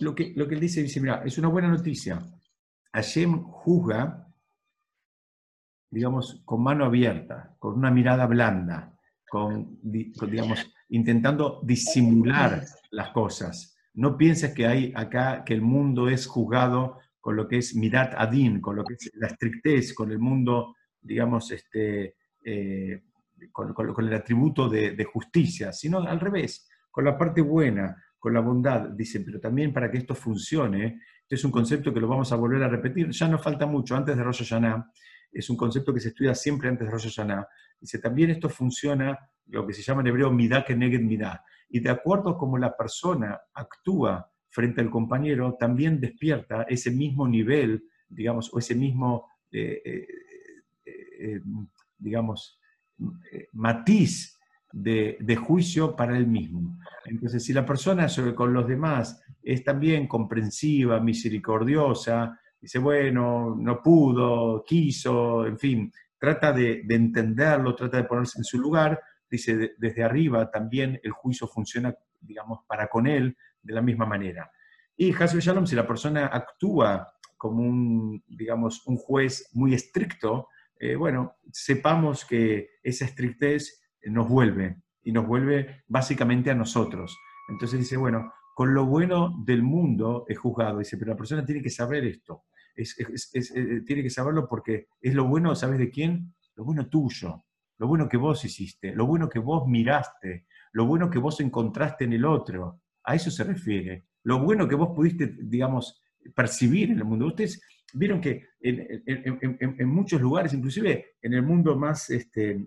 Speaker 1: lo que, lo que él dice, dice, mira, es una buena noticia. Hashem juzga, digamos, con mano abierta, con una mirada blanda, con, digamos, intentando disimular las cosas. No pienses que hay acá, que el mundo es juzgado con lo que es mirat adin, con lo que es la estrictez, con el mundo, digamos, este, eh, con, el atributo de, justicia, sino al revés, con la parte buena, con la bondad, dice, pero también para que esto funcione, este es un concepto que lo vamos a volver a repetir, ya no falta mucho, antes de Rosh Hashanah, es un concepto que se estudia siempre antes de Rosh Hashanah, dice, también esto funciona, lo que se llama en hebreo midah que neged midah, y de acuerdo a cómo la persona actúa frente al compañero, también despierta ese mismo nivel, digamos, o ese mismo, eh, eh, eh, digamos, matiz de, juicio para él mismo. Entonces, si la persona sobre, con los demás es también comprensiva, misericordiosa, dice, bueno, no pudo, quiso, en fin, trata de, entenderlo, trata de ponerse en su lugar, dice, desde arriba también el juicio funciona, digamos, para con él de la misma manera. Y Hasbe Shalom, si la persona actúa como un, digamos, un juez muy estricto, eh, bueno, sepamos que esa estrictez nos vuelve y nos vuelve básicamente a nosotros. Entonces dice, bueno, con lo bueno del mundo es juzgado. Dice, pero la persona tiene que saber esto. Es, eh, tiene que saberlo porque es lo bueno, ¿sabes de quién? Lo bueno tuyo, lo bueno que vos hiciste, lo bueno que vos miraste, lo bueno que vos encontraste en el otro. A eso se refiere. Lo bueno que vos pudiste, digamos, percibir en el mundo. Ustedes vieron que en, muchos lugares, inclusive en el mundo más este,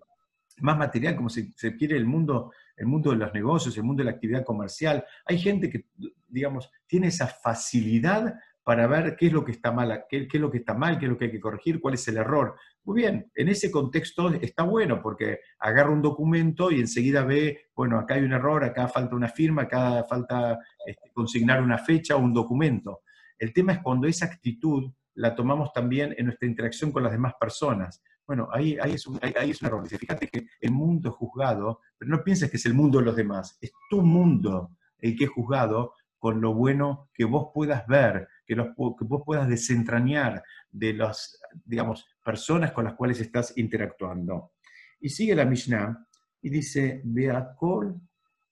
Speaker 1: más material, como se, quiere el mundo, el mundo de los negocios, el mundo de la actividad comercial. Hay gente que, digamos, tiene esa facilidad para ver qué es lo que está mal, qué, es lo que está mal, qué es lo que hay que corregir, cuál es el error. Muy bien, en ese contexto está bueno porque agarra un documento y enseguida ve, bueno, acá hay un error, acá falta una firma, acá falta este, consignar una fecha o un documento. El tema es cuando esa actitud la tomamos también en nuestra interacción con las demás personas. Bueno, ahí, ahí, es un, ahí, es un error. Fíjate que el mundo es juzgado, pero no pienses que es el mundo de los demás, es tu mundo el que es juzgado con lo bueno que vos puedas ver, que, los, que vos puedas desentrañar de las, digamos, personas con las cuales estás interactuando. Y sigue la Mishnah y dice, Beakol,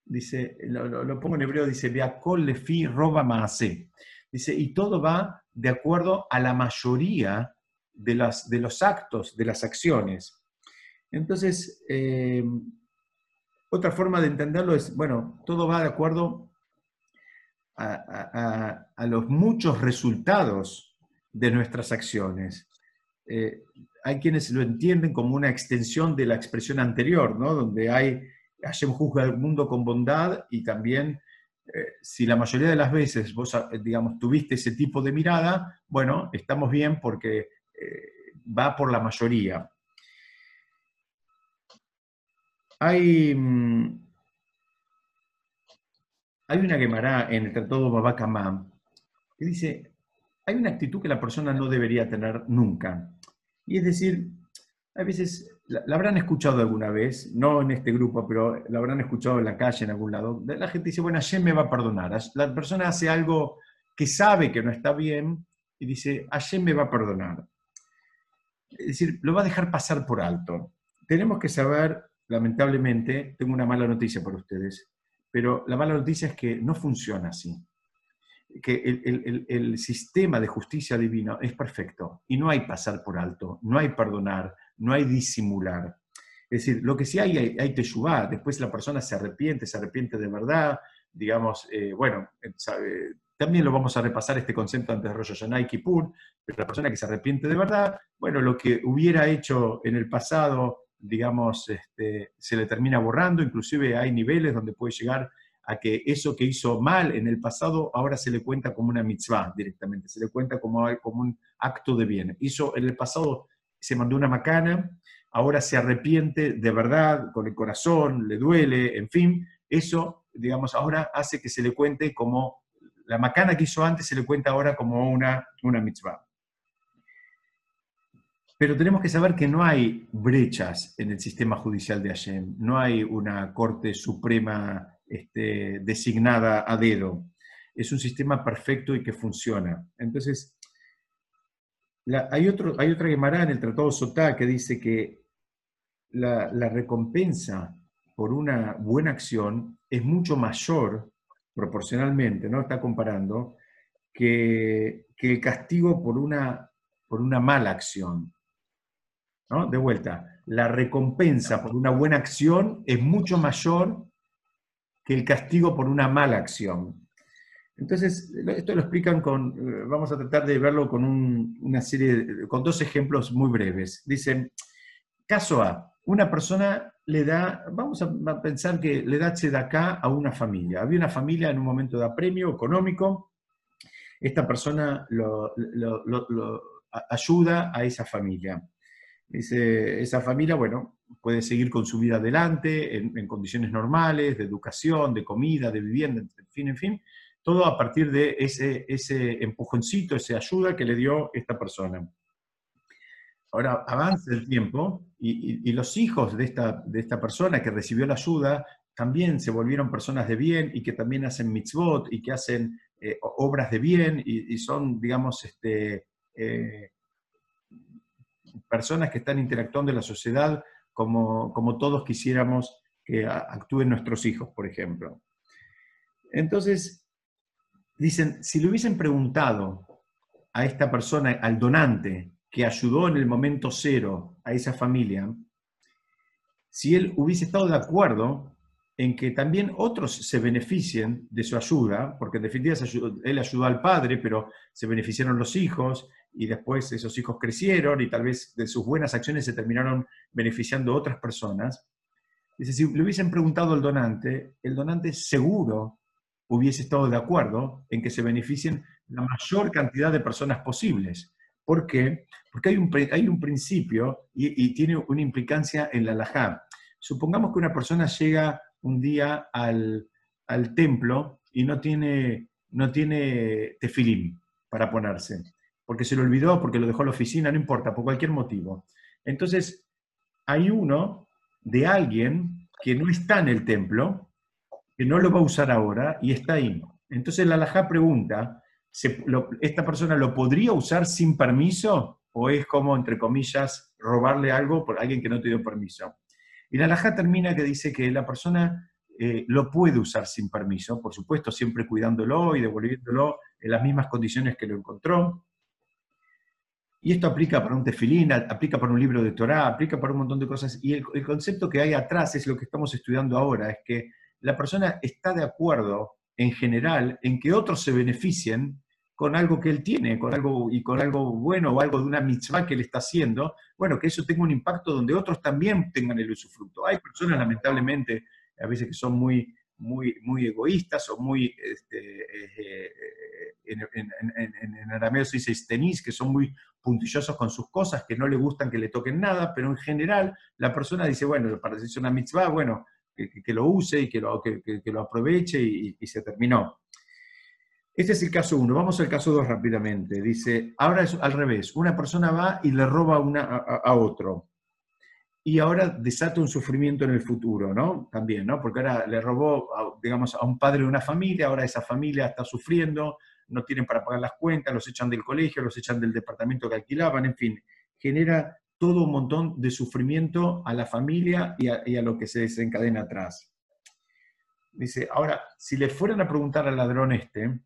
Speaker 1: dice, lo, lo, pongo en hebreo, dice, Beakol lefi roba maase. Dice, y todo va de acuerdo a la mayoría de, las, de los actos, de las acciones. Entonces, eh, otra forma de entenderlo es, bueno, todo va de acuerdo a, los muchos resultados de nuestras acciones. Eh, hay quienes lo entienden como una extensión de la expresión anterior, ¿no? donde hay, Hashem juzga el mundo con bondad y también eh, si la mayoría de las veces vos, digamos, tuviste ese tipo de mirada, bueno, estamos bien porque eh, va por la mayoría. Hay, mm, hay una Gemara en el Tratado Babakamá que dice, hay una actitud que la persona no debería tener nunca. Y es decir, a veces la, habrán escuchado alguna vez, no en este grupo, pero la habrán escuchado en la calle, en algún lado. La gente dice, bueno, ayer me va a perdonar. La persona hace algo que sabe que no está bien y dice, ayer me va a perdonar es decir, lo va a dejar pasar por alto. Tenemos que saber, lamentablemente, tengo una mala noticia para ustedes, pero la mala noticia es que no funciona así. que el, sistema de justicia divina es perfecto y no hay pasar por alto, no hay perdonar, no hay disimular. Es decir, lo que sí hay, hay, hay después la persona se arrepiente, se arrepiente de verdad, digamos, eh, bueno, también lo vamos a repasar este concepto antes de Rosh Hashanah y Kippur, pero la persona que se arrepiente de verdad, bueno, lo que hubiera hecho en el pasado, digamos, este, se le termina borrando, inclusive hay niveles donde puede llegar a que eso que hizo mal en el pasado ahora se le cuenta como una mitzvah directamente, se le cuenta como, como un acto de bien. Hizo en el pasado, se mandó una macana, ahora se arrepiente de verdad, con el corazón, le duele, en fin, eso, digamos, ahora hace que se le cuente como, la macana que hizo antes se le cuenta ahora como una, una mitzvah. Pero tenemos que saber que no hay brechas en el sistema judicial de Hashem, no hay una Corte Suprema este, designada a dedo. Es un sistema perfecto y que funciona. Entonces, hay, otro, hay otra Gemara en el Tratado Sotá que dice que la, recompensa por una buena acción es mucho mayor proporcionalmente, ¿no? Está comparando, que, el castigo por una, por una mala acción. ¿no? De vuelta, la recompensa por una buena acción es mucho mayor que el castigo por una mala acción. Entonces, esto lo explican con, eh, vamos a tratar de verlo con una serie, con dos ejemplos muy breves. Dicen, caso A, una persona le da, vamos a pensar que le da acá a una familia. Había una familia en un momento de apremio económico, esta persona lo, ayuda a esa familia. Esa familia, bueno, puede seguir con su vida adelante en, condiciones normales, de educación, de comida, de vivienda, en fin, en fin, todo a partir de ese, ese empujoncito, esa ayuda que le dio esta persona. Ahora avanza el tiempo y, los hijos de esta, persona que recibió la ayuda también se volvieron personas de bien y que también hacen mitzvot y que hacen eh, obras de bien y, son, digamos, este, eh, personas que están interactuando en la sociedad como todos quisiéramos que actúen nuestros hijos, por ejemplo. Entonces, dicen, si le hubiesen preguntado a esta persona, al donante, que ayudó en el momento cero a esa familia, si él hubiese estado de acuerdo en que también otros se beneficien de su ayuda, porque en definitiva él ayudó al padre, pero se beneficiaron los hijos, y después esos hijos crecieron y tal vez de sus buenas acciones se terminaron beneficiando otras personas. Dice, si le hubiesen preguntado al donante, el donante seguro hubiese estado de acuerdo en que se beneficien la mayor cantidad de personas posibles. ¿Por qué? Porque hay un, hay un principio y, tiene una implicancia en la halajá. Supongamos que una persona llega un día al, al templo y no tiene, no tiene tefilim para ponerse porque se lo olvidó, porque lo dejó en la oficina, no importa, por cualquier motivo. Entonces, hay uno de alguien que no está en el templo, que no lo va a usar ahora y está ahí. Entonces la Alajá pregunta, ¿esta persona lo podría usar sin permiso o es como, entre comillas, robarle algo por alguien que no te dio permiso? Y la Alajá termina que dice que la persona eh, lo puede usar sin permiso, por supuesto, siempre cuidándolo y devolviéndolo en las mismas condiciones que lo encontró. Y esto aplica para un tefilín, aplica para un libro de Torah, aplica para un montón de cosas. Y el, concepto que hay atrás es lo que estamos estudiando ahora, es que la persona está de acuerdo en general en que otros se beneficien con algo que él tiene, con algo y con algo bueno o algo de una mitzvah que él está haciendo, bueno, que eso tenga un impacto donde otros también tengan el usufructo. Hay personas, lamentablemente, a veces que son muy, muy, muy egoístas o muy, este, eh, en, en, arameo se dice tenis, que son muy puntillosos con sus cosas, que no le gustan que le toquen nada, pero en general la persona dice, bueno, para decirse una mitzvah, bueno, que, lo use y que lo, que, lo aproveche y, se terminó. Este es el caso uno. Vamos al caso dos rápidamente. Dice, ahora es al revés. Una persona va y le roba una, a otro y ahora desata un sufrimiento en el futuro, ¿no? También, ¿no? Porque ahora le robó, digamos, a un padre de una familia, ahora esa familia está sufriendo, no tienen para pagar las cuentas, los echan del colegio, los echan del departamento que alquilaban, en fin, genera todo un montón de sufrimiento a la familia y a, lo que se desencadena atrás. Dice, ahora, si le fueran a preguntar al ladrón este,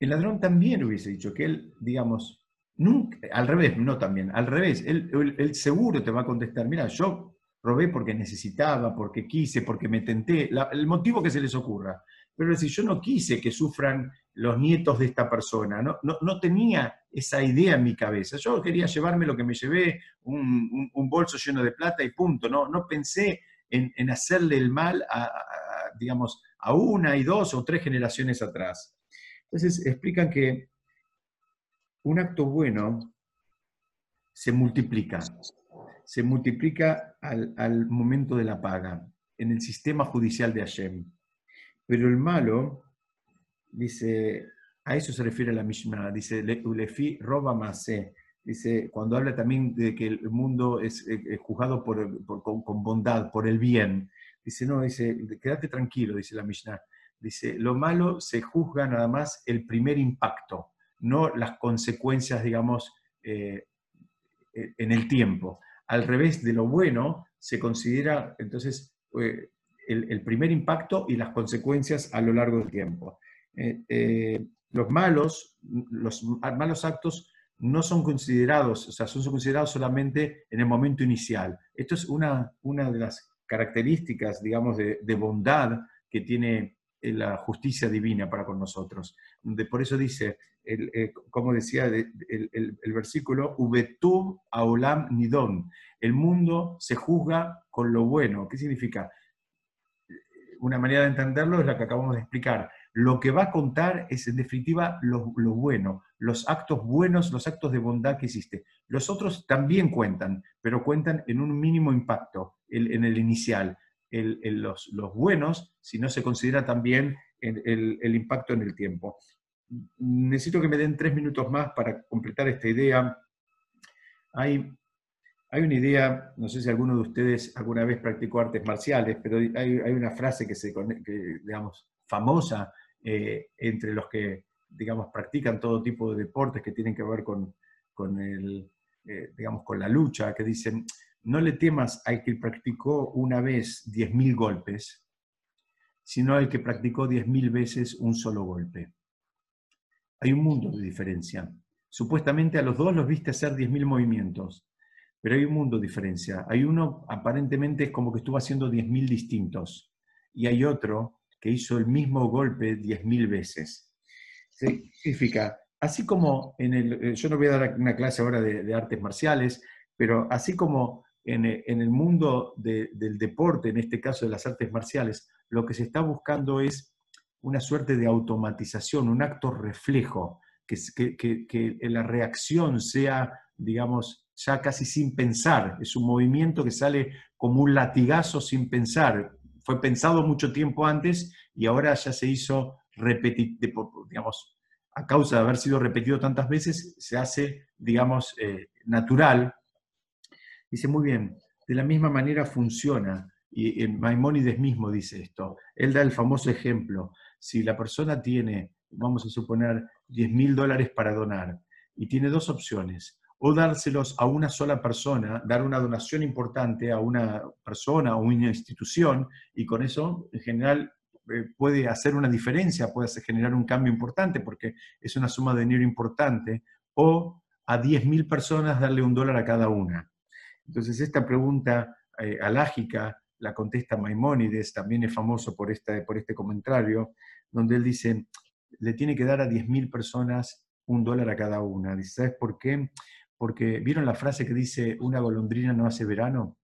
Speaker 1: el ladrón también hubiese dicho que él, digamos, nunca, al revés, no también, al revés, él, seguro te va a contestar, mira, yo robé porque necesitaba, porque quise, porque me tenté, el motivo que se les ocurra. Pero si yo no quise que sufran los nietos de esta persona, no, tenía esa idea en mi cabeza. Yo quería llevarme lo que me llevé, un, bolso lleno de plata y punto. No, pensé en, hacerle el mal a, digamos, a una y dos o tres generaciones atrás. Entonces explican que un acto bueno se multiplica, se multiplica al, al momento de la paga en el sistema judicial de Hashem. Pero el malo, dice, a eso se refiere la Mishnah, dice, Lefi roba más. Dice, cuando habla también de que el mundo es, juzgado por, con, bondad, por el bien. Dice, no, dice, quédate tranquilo, dice la Mishnah. Dice, lo malo se juzga nada más el primer impacto, no las consecuencias, digamos, eh, en el tiempo. Al revés de lo bueno, se considera, entonces, eh, el, primer impacto y las consecuencias a lo largo del tiempo. Eh, eh, los malos, los malos actos no son considerados, o sea, son considerados solamente en el momento inicial. Esto es una, una de las características, digamos, de, bondad que tiene eh, la justicia divina para con nosotros. por eso dice, como decía el, el, versículo, Ubetub Aolam Nidon, el mundo se juzga con lo bueno. ¿Qué significa? Una manera de entenderlo es la que acabamos de explicar. Lo que va a contar es, en definitiva, lo, bueno, los actos buenos, los actos de bondad que hiciste. Los otros también cuentan, pero cuentan en un mínimo impacto en el inicial. los, buenos, si no se considera también el, impacto en el tiempo. Necesito que me den tres minutos más para completar esta idea. Hay hay una idea, no sé si alguno de ustedes alguna vez practicó artes marciales, pero hay, una frase que se, digamos, famosa eh, entre los que, digamos, practican todo tipo de deportes que tienen que ver con, el, eh, digamos, con la lucha, que dicen, no le temas al que practicó una vez 10.000 golpes, sino al que practicó 10.000 veces un solo golpe. Hay un mundo de diferencia. Supuestamente a los dos los viste hacer 10.000 movimientos, pero hay un mundo de diferencia. Hay uno, aparentemente, como que estuvo haciendo 10.000 distintos. Y hay otro que hizo el mismo golpe 10.000 veces. Significa, así como en el, eh, yo no voy a dar una clase ahora de, artes marciales, pero así como en, el mundo del deporte, en este caso de las artes marciales, lo que se está buscando es una suerte de automatización, un acto reflejo, que, que, que la reacción sea, digamos, ya casi sin pensar. Es un movimiento que sale como un latigazo sin pensar. Fue pensado mucho tiempo antes y ahora ya se hizo repetido, digamos, a causa de haber sido repetido tantas veces, se hace, digamos, eh, natural. Dice, muy bien, de la misma manera funciona. Y Maimónides mismo dice esto. Él da el famoso ejemplo. Si la persona tiene, vamos a suponer, 10 mil dólares para donar y tiene dos opciones o dárselos a una sola persona, dar una donación importante a una persona o una institución, y con eso, en general, eh, puede hacer una diferencia, puede generar un cambio importante, porque es una suma de dinero importante, o a 10.000 personas darle un dólar a cada una. Entonces, esta pregunta eh, la contesta Maimónides, también es famoso por, esta, por este comentario, donde él dice, le tiene que dar a 10.000 personas un dólar a cada una. ¿sabes por qué? Porque ¿vieron la frase que dice una golondrina no hace verano?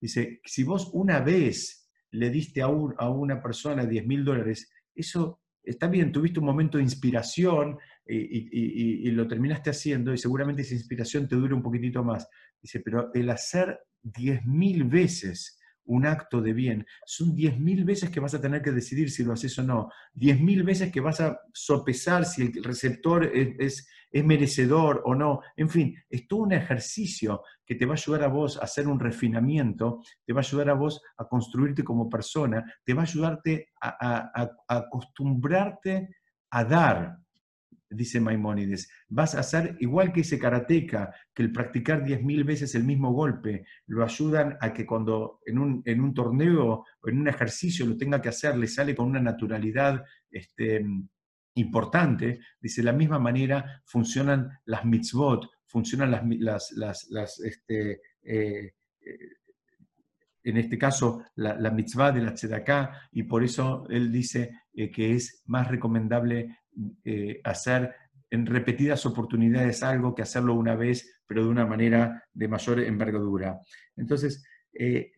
Speaker 1: Dice, si vos una vez le diste a, a una persona 10 mil dólares, eso está bien, tuviste un momento de inspiración y, lo terminaste haciendo y seguramente esa inspiración te dure un poquitito más. Dice, pero el hacer 10 mil veces un acto de bien. Son 10.000 veces que vas a tener que decidir si lo haces o no. 10.000 veces que vas a sopesar si el receptor es, es, merecedor o no. En fin, es todo un ejercicio que te va a ayudar a vos a hacer un refinamiento, te va a ayudar a vos a construirte como persona, te va a ayudarte a acostumbrarte a dar, dice Maimónides, vas a ser igual que ese karateca, que el practicar 10.000 veces el mismo golpe lo ayudan a que cuando en un, en un, torneo o en un ejercicio lo tenga que hacer, le sale con una naturalidad este, importante, dice, de la misma manera funcionan las mitzvot, funcionan las, las, este, eh, eh, en este caso, la, mitzvah de la tzedakah, y por eso él dice eh, que es más recomendable hacer en repetidas oportunidades algo que hacerlo una vez, pero de una manera de mayor envergadura. Entonces,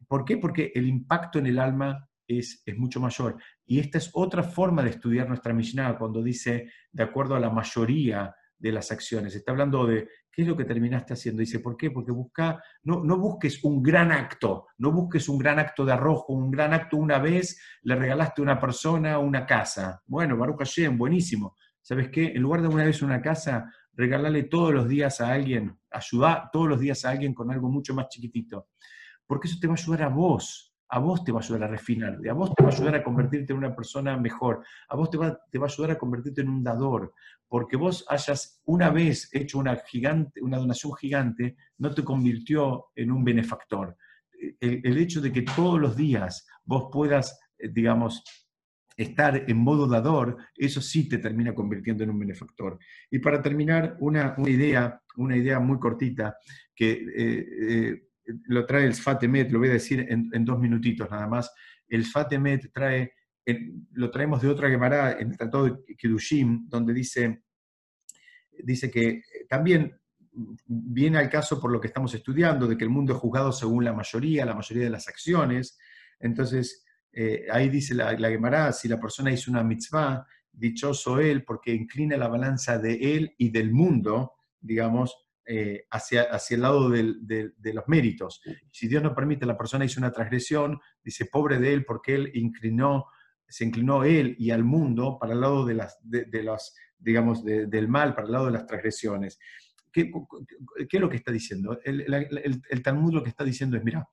Speaker 1: ¿por qué? Porque el impacto en el alma es, mucho mayor. Y esta es otra forma de estudiar nuestra Mishnah cuando dice, de acuerdo a la mayoría de las acciones. Está hablando de qué es lo que terminaste haciendo. Dice, ¿por qué? Porque busca, no, no busques un gran acto, no busques un gran acto de arrojo, un gran acto una vez, le regalaste a una persona una casa. Bueno, Baruch Hashem, buenísimo. ¿Sabes qué? En lugar de una vez una casa, regalarle todos los días a alguien, ayudar todos los días a alguien con algo mucho más chiquitito. Porque eso te va a ayudar a vos a vos te va a ayudar a refinarte, a vos te va a ayudar a convertirte en una persona mejor, a vos te va, te va a ayudar a convertirte en un dador, porque vos hayas una vez hecho una, gigante, una donación gigante, no te convirtió en un benefactor. El, hecho de que todos los días vos puedas, eh, digamos, estar en modo dador, eso sí te termina convirtiendo en un benefactor. Y para terminar, una, idea, una idea muy cortita que eh, eh, lo trae el Sfatemet, lo voy a decir en, dos minutitos nada más. El Sfatemet trae, lo traemos de otra Gemara en el Tratado de Kedushim, donde dice, dice que también viene al caso por lo que estamos estudiando, de que el mundo es juzgado según la mayoría, la mayoría de las acciones. Entonces, eh, ahí dice la, la Gemara, si la persona hizo una mitzvah, dichoso él, porque inclina la balanza de él y del mundo, digamos, eh, hacia, hacia el lado de los méritos. Si Dios no permite, la persona hizo una transgresión, dice, pobre de él, porque él inclinó, se inclinó él y al mundo para el lado de las, de, las digamos, del mal, para el lado de las transgresiones. ¿Qué, qué es lo que está diciendo? El, el, Talmud lo que está diciendo es, mira,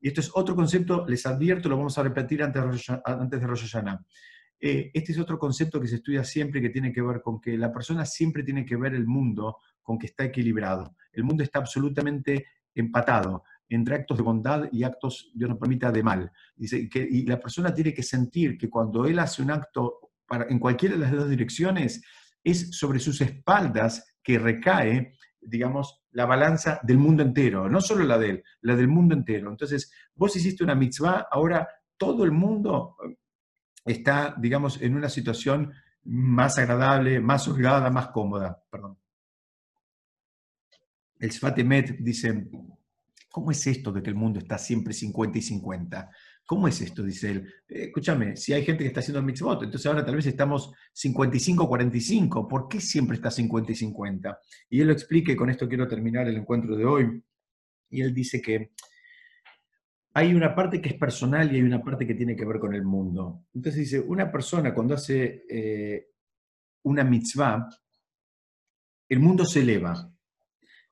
Speaker 1: y esto es otro concepto, les advierto, lo vamos a repetir antes de antes de Rosh Hashanah. Eh, este es otro concepto que se estudia siempre que tiene que ver con que la persona siempre tiene que ver el mundo con que está equilibrado. El mundo está absolutamente empatado entre actos de bondad y actos, Dios nos permita, de mal. Y la persona tiene que sentir que cuando él hace un acto para, en cualquiera de las dos direcciones, es sobre sus espaldas que recae, digamos, la balanza del mundo entero, no solo la de él, la del mundo entero. Entonces, vos hiciste una mitzvah, ahora todo el mundo está, digamos, en una situación más agradable, más holgada, más cómoda. Perdón. El Sfatemet dice, ¿cómo es esto de que el mundo está siempre 50 y 50? ¿Cómo es esto? Dice él. Eh, escúchame, si hay gente que está haciendo mixbot, entonces ahora tal vez estamos 55-45. ¿Por qué siempre está 50 y 50? Y él lo explica y con esto quiero terminar el encuentro de hoy. Y él dice que hay una parte que es personal y hay una parte que tiene que ver con el mundo. Entonces dice, una persona cuando hace eh, una mitzvah, el mundo se eleva.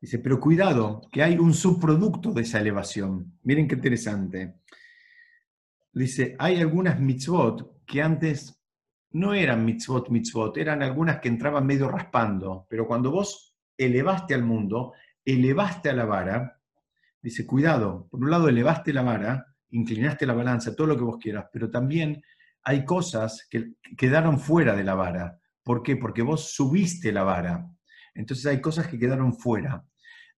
Speaker 1: Dice, pero cuidado, que hay un subproducto de esa elevación. Miren qué interesante. Dice, hay algunas mitzvot que antes no eran mitzvot, mitzvot, eran algunas que entraban medio raspando, pero cuando vos elevaste al mundo, elevaste a la vara, Dice, cuidado, por un lado elevaste la vara, inclinaste la balanza, todo lo que vos quieras, pero también hay cosas que quedaron fuera de la vara. ¿Por qué? Porque vos subiste la vara. Entonces hay cosas que quedaron fuera.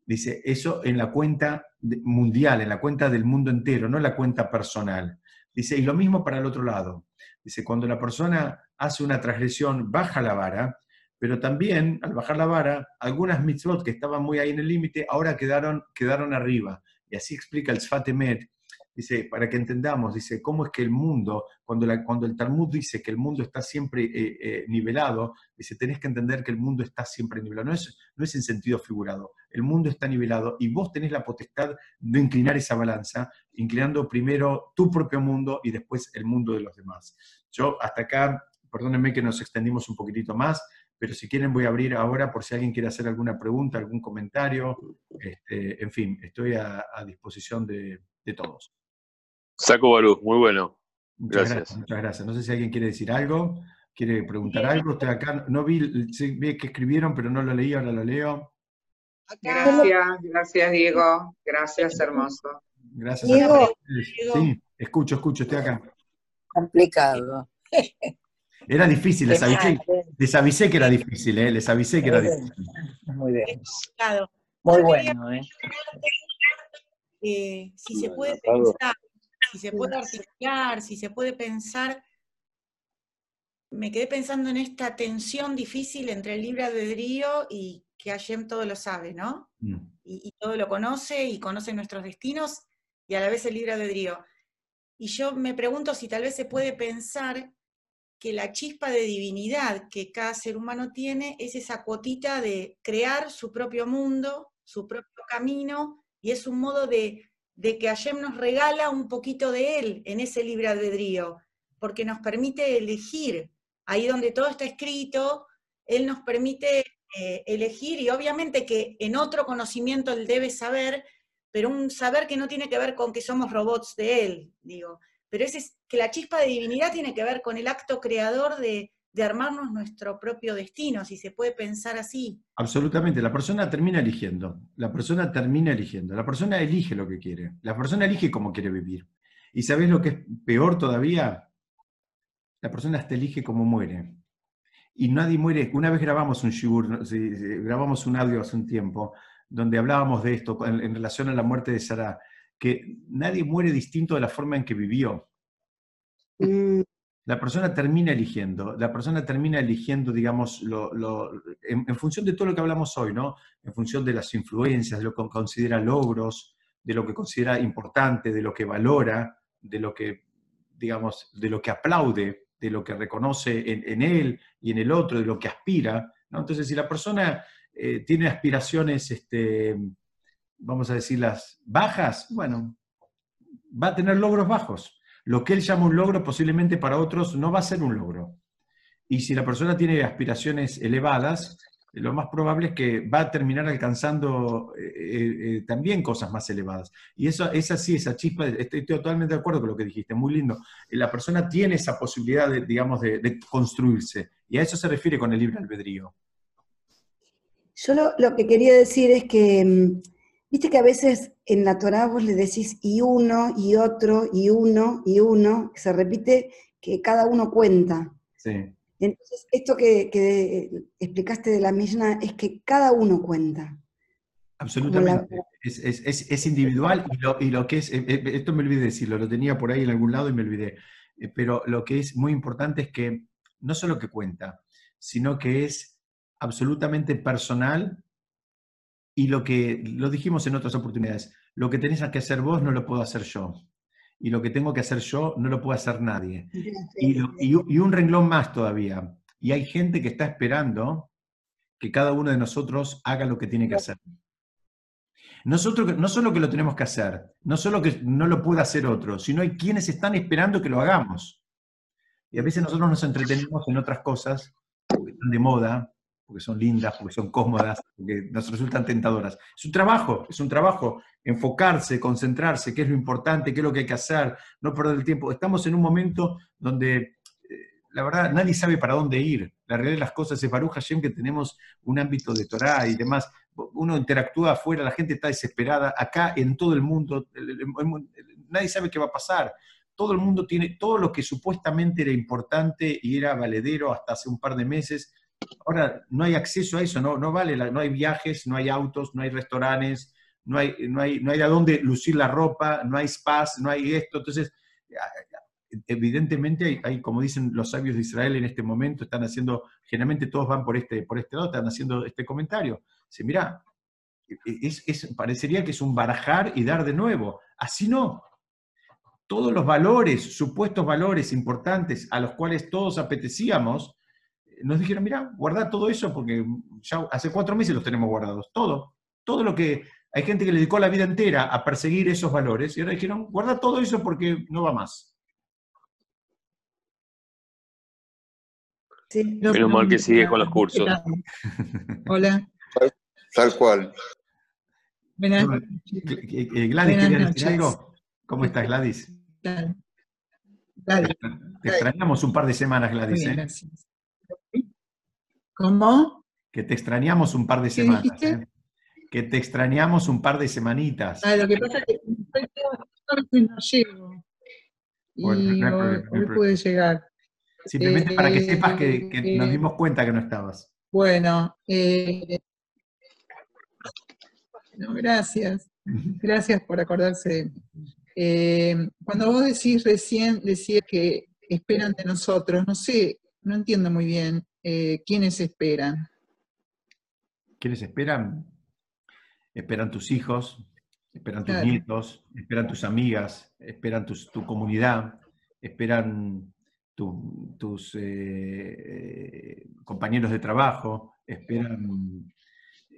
Speaker 1: Dice, eso en la cuenta mundial, en la cuenta del mundo entero, no en la cuenta personal. Dice, y lo mismo para el otro lado. Dice, cuando la persona hace una transgresión, baja la vara, pero también, al bajar la vara, algunas mitzvot que estaban muy ahí en el límite, ahora quedaron, quedaron arriba. Y así explica el Sfatemet, dice, para que entendamos, dice, cómo es que el mundo, cuando, cuando el Talmud dice que el mundo está siempre eh, eh, nivelado, dice, tenés que entender que el mundo está siempre nivelado. No es, no es en sentido figurado, el mundo está nivelado y vos tenés la potestad de inclinar esa balanza, inclinando primero tu propio mundo y después el mundo de los demás. Yo hasta acá, perdónenme que nos extendimos un poquitito más, pero si quieren voy a abrir ahora por si alguien quiere hacer alguna pregunta, algún comentario. Este, en fin, estoy a, disposición de, todos.
Speaker 2: Saco Barú, muy bueno.
Speaker 1: Muchas gracias. Muchas gracias. No sé si alguien quiere decir algo, quiere preguntar algo. Estoy acá, no vi, vi que escribieron, pero no lo leí, ahora lo leo.
Speaker 3: Gracias, gracias Diego. Gracias, hermoso.
Speaker 1: Gracias. Diego, Sí, escucho, escucho, estoy acá.
Speaker 4: Complicado.
Speaker 1: Era difícil, les avisé, les avisé que era difícil, ¿eh? les avisé que era difícil.
Speaker 4: Muy bien. Muy bueno. ¿eh?
Speaker 5: Eh, si se puede pensar, si se puede articular, si se puede pensar, me quedé pensando en esta tensión difícil entre el libre albedrío y que Hashem todo lo sabe, ¿no? Mm. Y, y, todo lo conoce y conoce nuestros destinos y a la vez el libre albedrío. Y yo me pregunto si tal vez se puede pensar que la chispa de divinidad que cada ser humano tiene es esa cuotita de crear su propio mundo, su propio camino, y es un modo de, que Hashem nos regala un poquito de él en ese libre albedrío, porque nos permite elegir. Ahí donde todo está escrito, él nos permite eh, elegir y obviamente que en otro conocimiento él debe saber, pero un saber que no tiene que ver con que somos robots de él, digo. Pero es que la chispa de divinidad tiene que ver con el acto creador de, armarnos nuestro propio destino, si se puede pensar así.
Speaker 1: Absolutamente, la persona termina eligiendo, la persona termina eligiendo, la persona elige lo que quiere, la persona elige cómo quiere vivir. ¿Y sabes lo que es peor todavía? La persona hasta elige cómo muere. Y nadie muere, una vez grabamos un shur, grabamos un audio hace un tiempo, donde hablábamos de esto en, relación a la muerte de Sara, que nadie muere distinto de la forma en que vivió. Mm. La persona termina eligiendo, la persona termina eligiendo, digamos, en, función de todo lo que hablamos hoy, ¿no? En función de las influencias, de lo que considera logros, de lo que considera importante, de lo que valora, de lo que, digamos, de lo que aplaude, de lo que reconoce en, en él y en el otro, de lo que aspira, ¿no? Entonces, si la persona eh, tiene aspiraciones, este, vamos a decirlas, bajas, bueno, va a tener logros bajos. Lo que él llama un logro posiblemente para otros no va a ser un logro. Y si la persona tiene aspiraciones elevadas, lo más probable es que va a terminar alcanzando eh, eh, también cosas más elevadas. Y eso es así, esa chispa, estoy totalmente de acuerdo con lo que dijiste, muy lindo. La persona tiene esa posibilidad, de, digamos, de construirse. Y a eso se refiere con el libre albedrío.
Speaker 6: Yo lo, que quería decir es que, mm, viste que a veces en la Torah vos le decís y uno, y otro, y uno, y uno, se repite que cada uno cuenta.
Speaker 1: Sí.
Speaker 6: Entonces, esto que, explicaste de la Mishnah es que cada uno cuenta.
Speaker 1: Absolutamente. Es, individual y lo, y lo, que es, eh, eh, esto me olvidé decirlo, lo tenía por ahí en algún lado y me olvidé, eh, pero lo que es muy importante es que no solo que cuenta, sino que es absolutamente personal y lo que, lo dijimos en otras oportunidades, lo que tenés que hacer vos no lo puedo hacer yo. Y lo que tengo que hacer yo no lo puede hacer nadie. Y, y, un renglón más todavía. Y hay gente que está esperando que cada uno de nosotros haga lo que tiene que hacer. Nosotros, no solo que lo tenemos que hacer, no solo que no lo pueda hacer otro, sino hay quienes están esperando que lo hagamos. Y a veces nosotros nos entretenemos en otras cosas, que están de moda, porque son lindas, porque son cómodas, porque nos resultan tentadoras. Es un trabajo, es un trabajo, enfocarse, concentrarse, qué es lo importante, qué es lo que hay que hacer, no perder el tiempo. Estamos en un momento donde, eh, la verdad, nadie sabe para dónde ir. La realidad de las cosas es Baruch Hashem que tenemos un ámbito de Torah y demás. Uno interactúa afuera, la gente está desesperada. Acá, en todo el mundo, nadie sabe qué va a pasar todo el mundo tiene todo lo que supuestamente era importante y era valedero hasta hace un par de meses, Ahora, no hay acceso a eso, no, no vale, no hay viajes, no hay autos, no hay restaurantes, no hay, no hay, no hay a dónde lucir la ropa, no hay spas, no hay esto. Entonces, evidentemente hay, como dicen los sabios de Israel en este momento, están haciendo, generalmente todos van por este, por este lado, están haciendo este comentario. Dice, mira, es, parecería que es un barajar y dar de nuevo. Así no. Todos los valores, supuestos valores importantes a los cuales todos apetecíamos, nos dijeron, mira, guarda todo eso porque ya hace cuatro meses los tenemos guardados, todo, todo lo que... Hay gente que le dedicó la vida entera a perseguir esos valores y ahora dijeron, guarda todo eso porque no va más.
Speaker 2: Sí. Menos mal que sigue con los cursos.
Speaker 4: Hola.
Speaker 7: Tal, cual.
Speaker 1: Buenas. Eh, Gladys, ¿querías decir algo? ¿Cómo estás, Gladys? Te extrañamos un par de semanas, Gladys. ¿eh? gracias.
Speaker 4: ¿Cómo?
Speaker 1: Que te extrañamos un par de semanas. ¿eh? Que te extrañamos un par de semanitas.
Speaker 4: Ah, lo que pasa es que no llego. Y hoy, puede llegar.
Speaker 1: Simplemente para que sepas que, que nos
Speaker 4: Eh,
Speaker 1: dimos cuenta que no estabas.
Speaker 4: Bueno, eh, no, gracias. Gracias por acordarse de mí. Eh, cuando vos decís recién, decías que esperan de nosotros, no sé, no entiendo muy bien eh, quiénes esperan.
Speaker 1: ¿Quiénes esperan? Esperan tus hijos, esperan tus
Speaker 4: Claro.
Speaker 1: nietos, esperan tus amigas, esperan tus- tu comunidad, esperan tu- tus eh, compañeros de trabajo, esperan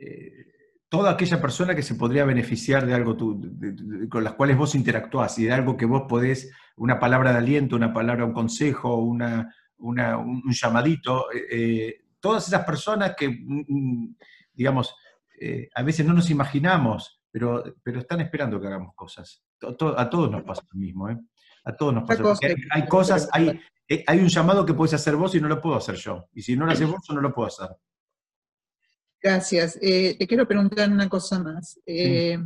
Speaker 1: eh, toda aquella persona que se podría beneficiar de algo tu- de- de- con las cuales vos interactuás y de algo que vos podés, una palabra de aliento, una palabra, un consejo, una, una- un, un llamadito. eh, eh, todas esas personas que, mm, mm, digamos, eh, a veces no nos imaginamos, pero, pero están esperando que hagamos cosas. To- to- a todos nos pasa lo mismo, ¿eh? A todos nos pasa.
Speaker 4: cosa
Speaker 1: Porque hay, hay cosas, hay, hay un llamado que puedes hacer vos y no lo puedo hacer yo. Y si no lo haces vos, yo no lo puedo hacer.
Speaker 4: Gracias. Eh, te quiero preguntar una cosa más. Eh,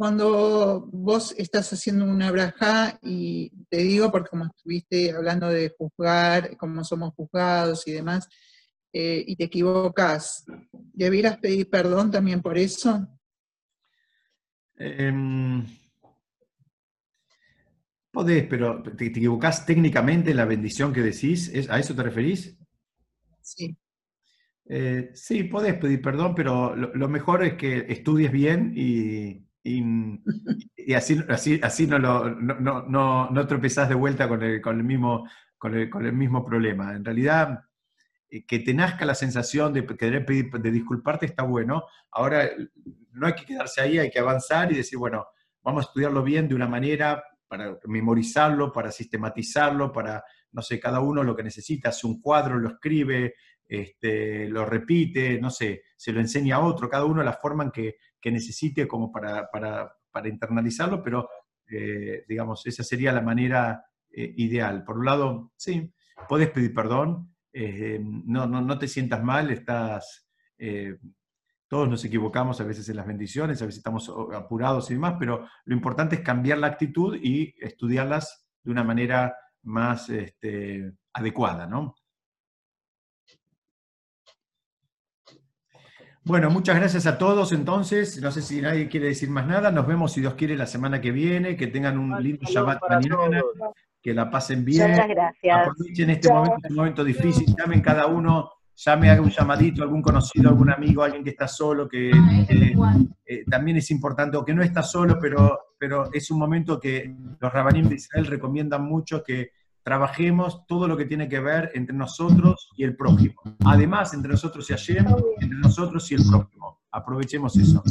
Speaker 4: cuando vos estás haciendo una braja, y te digo porque como estuviste hablando de juzgar, cómo somos juzgados y demás, eh, y te equivocas, ¿debieras pedir perdón también por eso?
Speaker 1: Em, podés, pero ¿te, te equivocás técnicamente en la bendición que decís? ¿Es- ¿A eso te referís?
Speaker 4: Sí.
Speaker 1: Eh, sí, podés pedir perdón, pero lo, lo mejor es que estudies bien y, y- así, así, así no, lo, no, no- no tropezás de vuelta con el, con el mismo, con, el, con el mismo problema. En realidad, eh, que te nazca la sensación de querer pedir, de disculparte está bueno. Ahora, no hay que quedarse ahí, hay que avanzar y decir, bueno, vamos a estudiarlo bien de una manera para memorizarlo, para sistematizarlo, para, no sé, cada uno lo que necesita, hace un cuadro, lo escribe, este, lo repite, no sé, se lo enseña a otro, cada uno la forma en que, que necesite como para, para, para internalizarlo, pero eh, digamos, esa sería la manera eh, ideal. Por un lado, sí, podés pedir perdón, eh, no, no, no te sientas mal, estás... todos nos equivocamos a veces en las bendiciones, a veces estamos apurados y demás, pero lo importante es cambiar la actitud y estudiarlas de una manera más este, adecuada, ¿no? Bueno, muchas gracias a todos entonces. No sé si nadie quiere decir más nada. Nos vemos, si Dios quiere, la semana que viene. Que tengan un lindo Shabbat mañana. Que la pasen bien.
Speaker 8: Muchas gracias.
Speaker 1: Aprovechen este momento, es un momento difícil. Llamen cada uno, llame, haga un llamadito, algún conocido, algún amigo, alguien que está solo, que eh, eh, también es importante, o que no está solo, pero, pero es un momento que los rabanim de Israel recomiendan mucho que trabajemos todo lo que tiene que ver entre nosotros y el prójimo. Además, entre nosotros y Hashem, entre nosotros y el prójimo. Aprovechemos eso.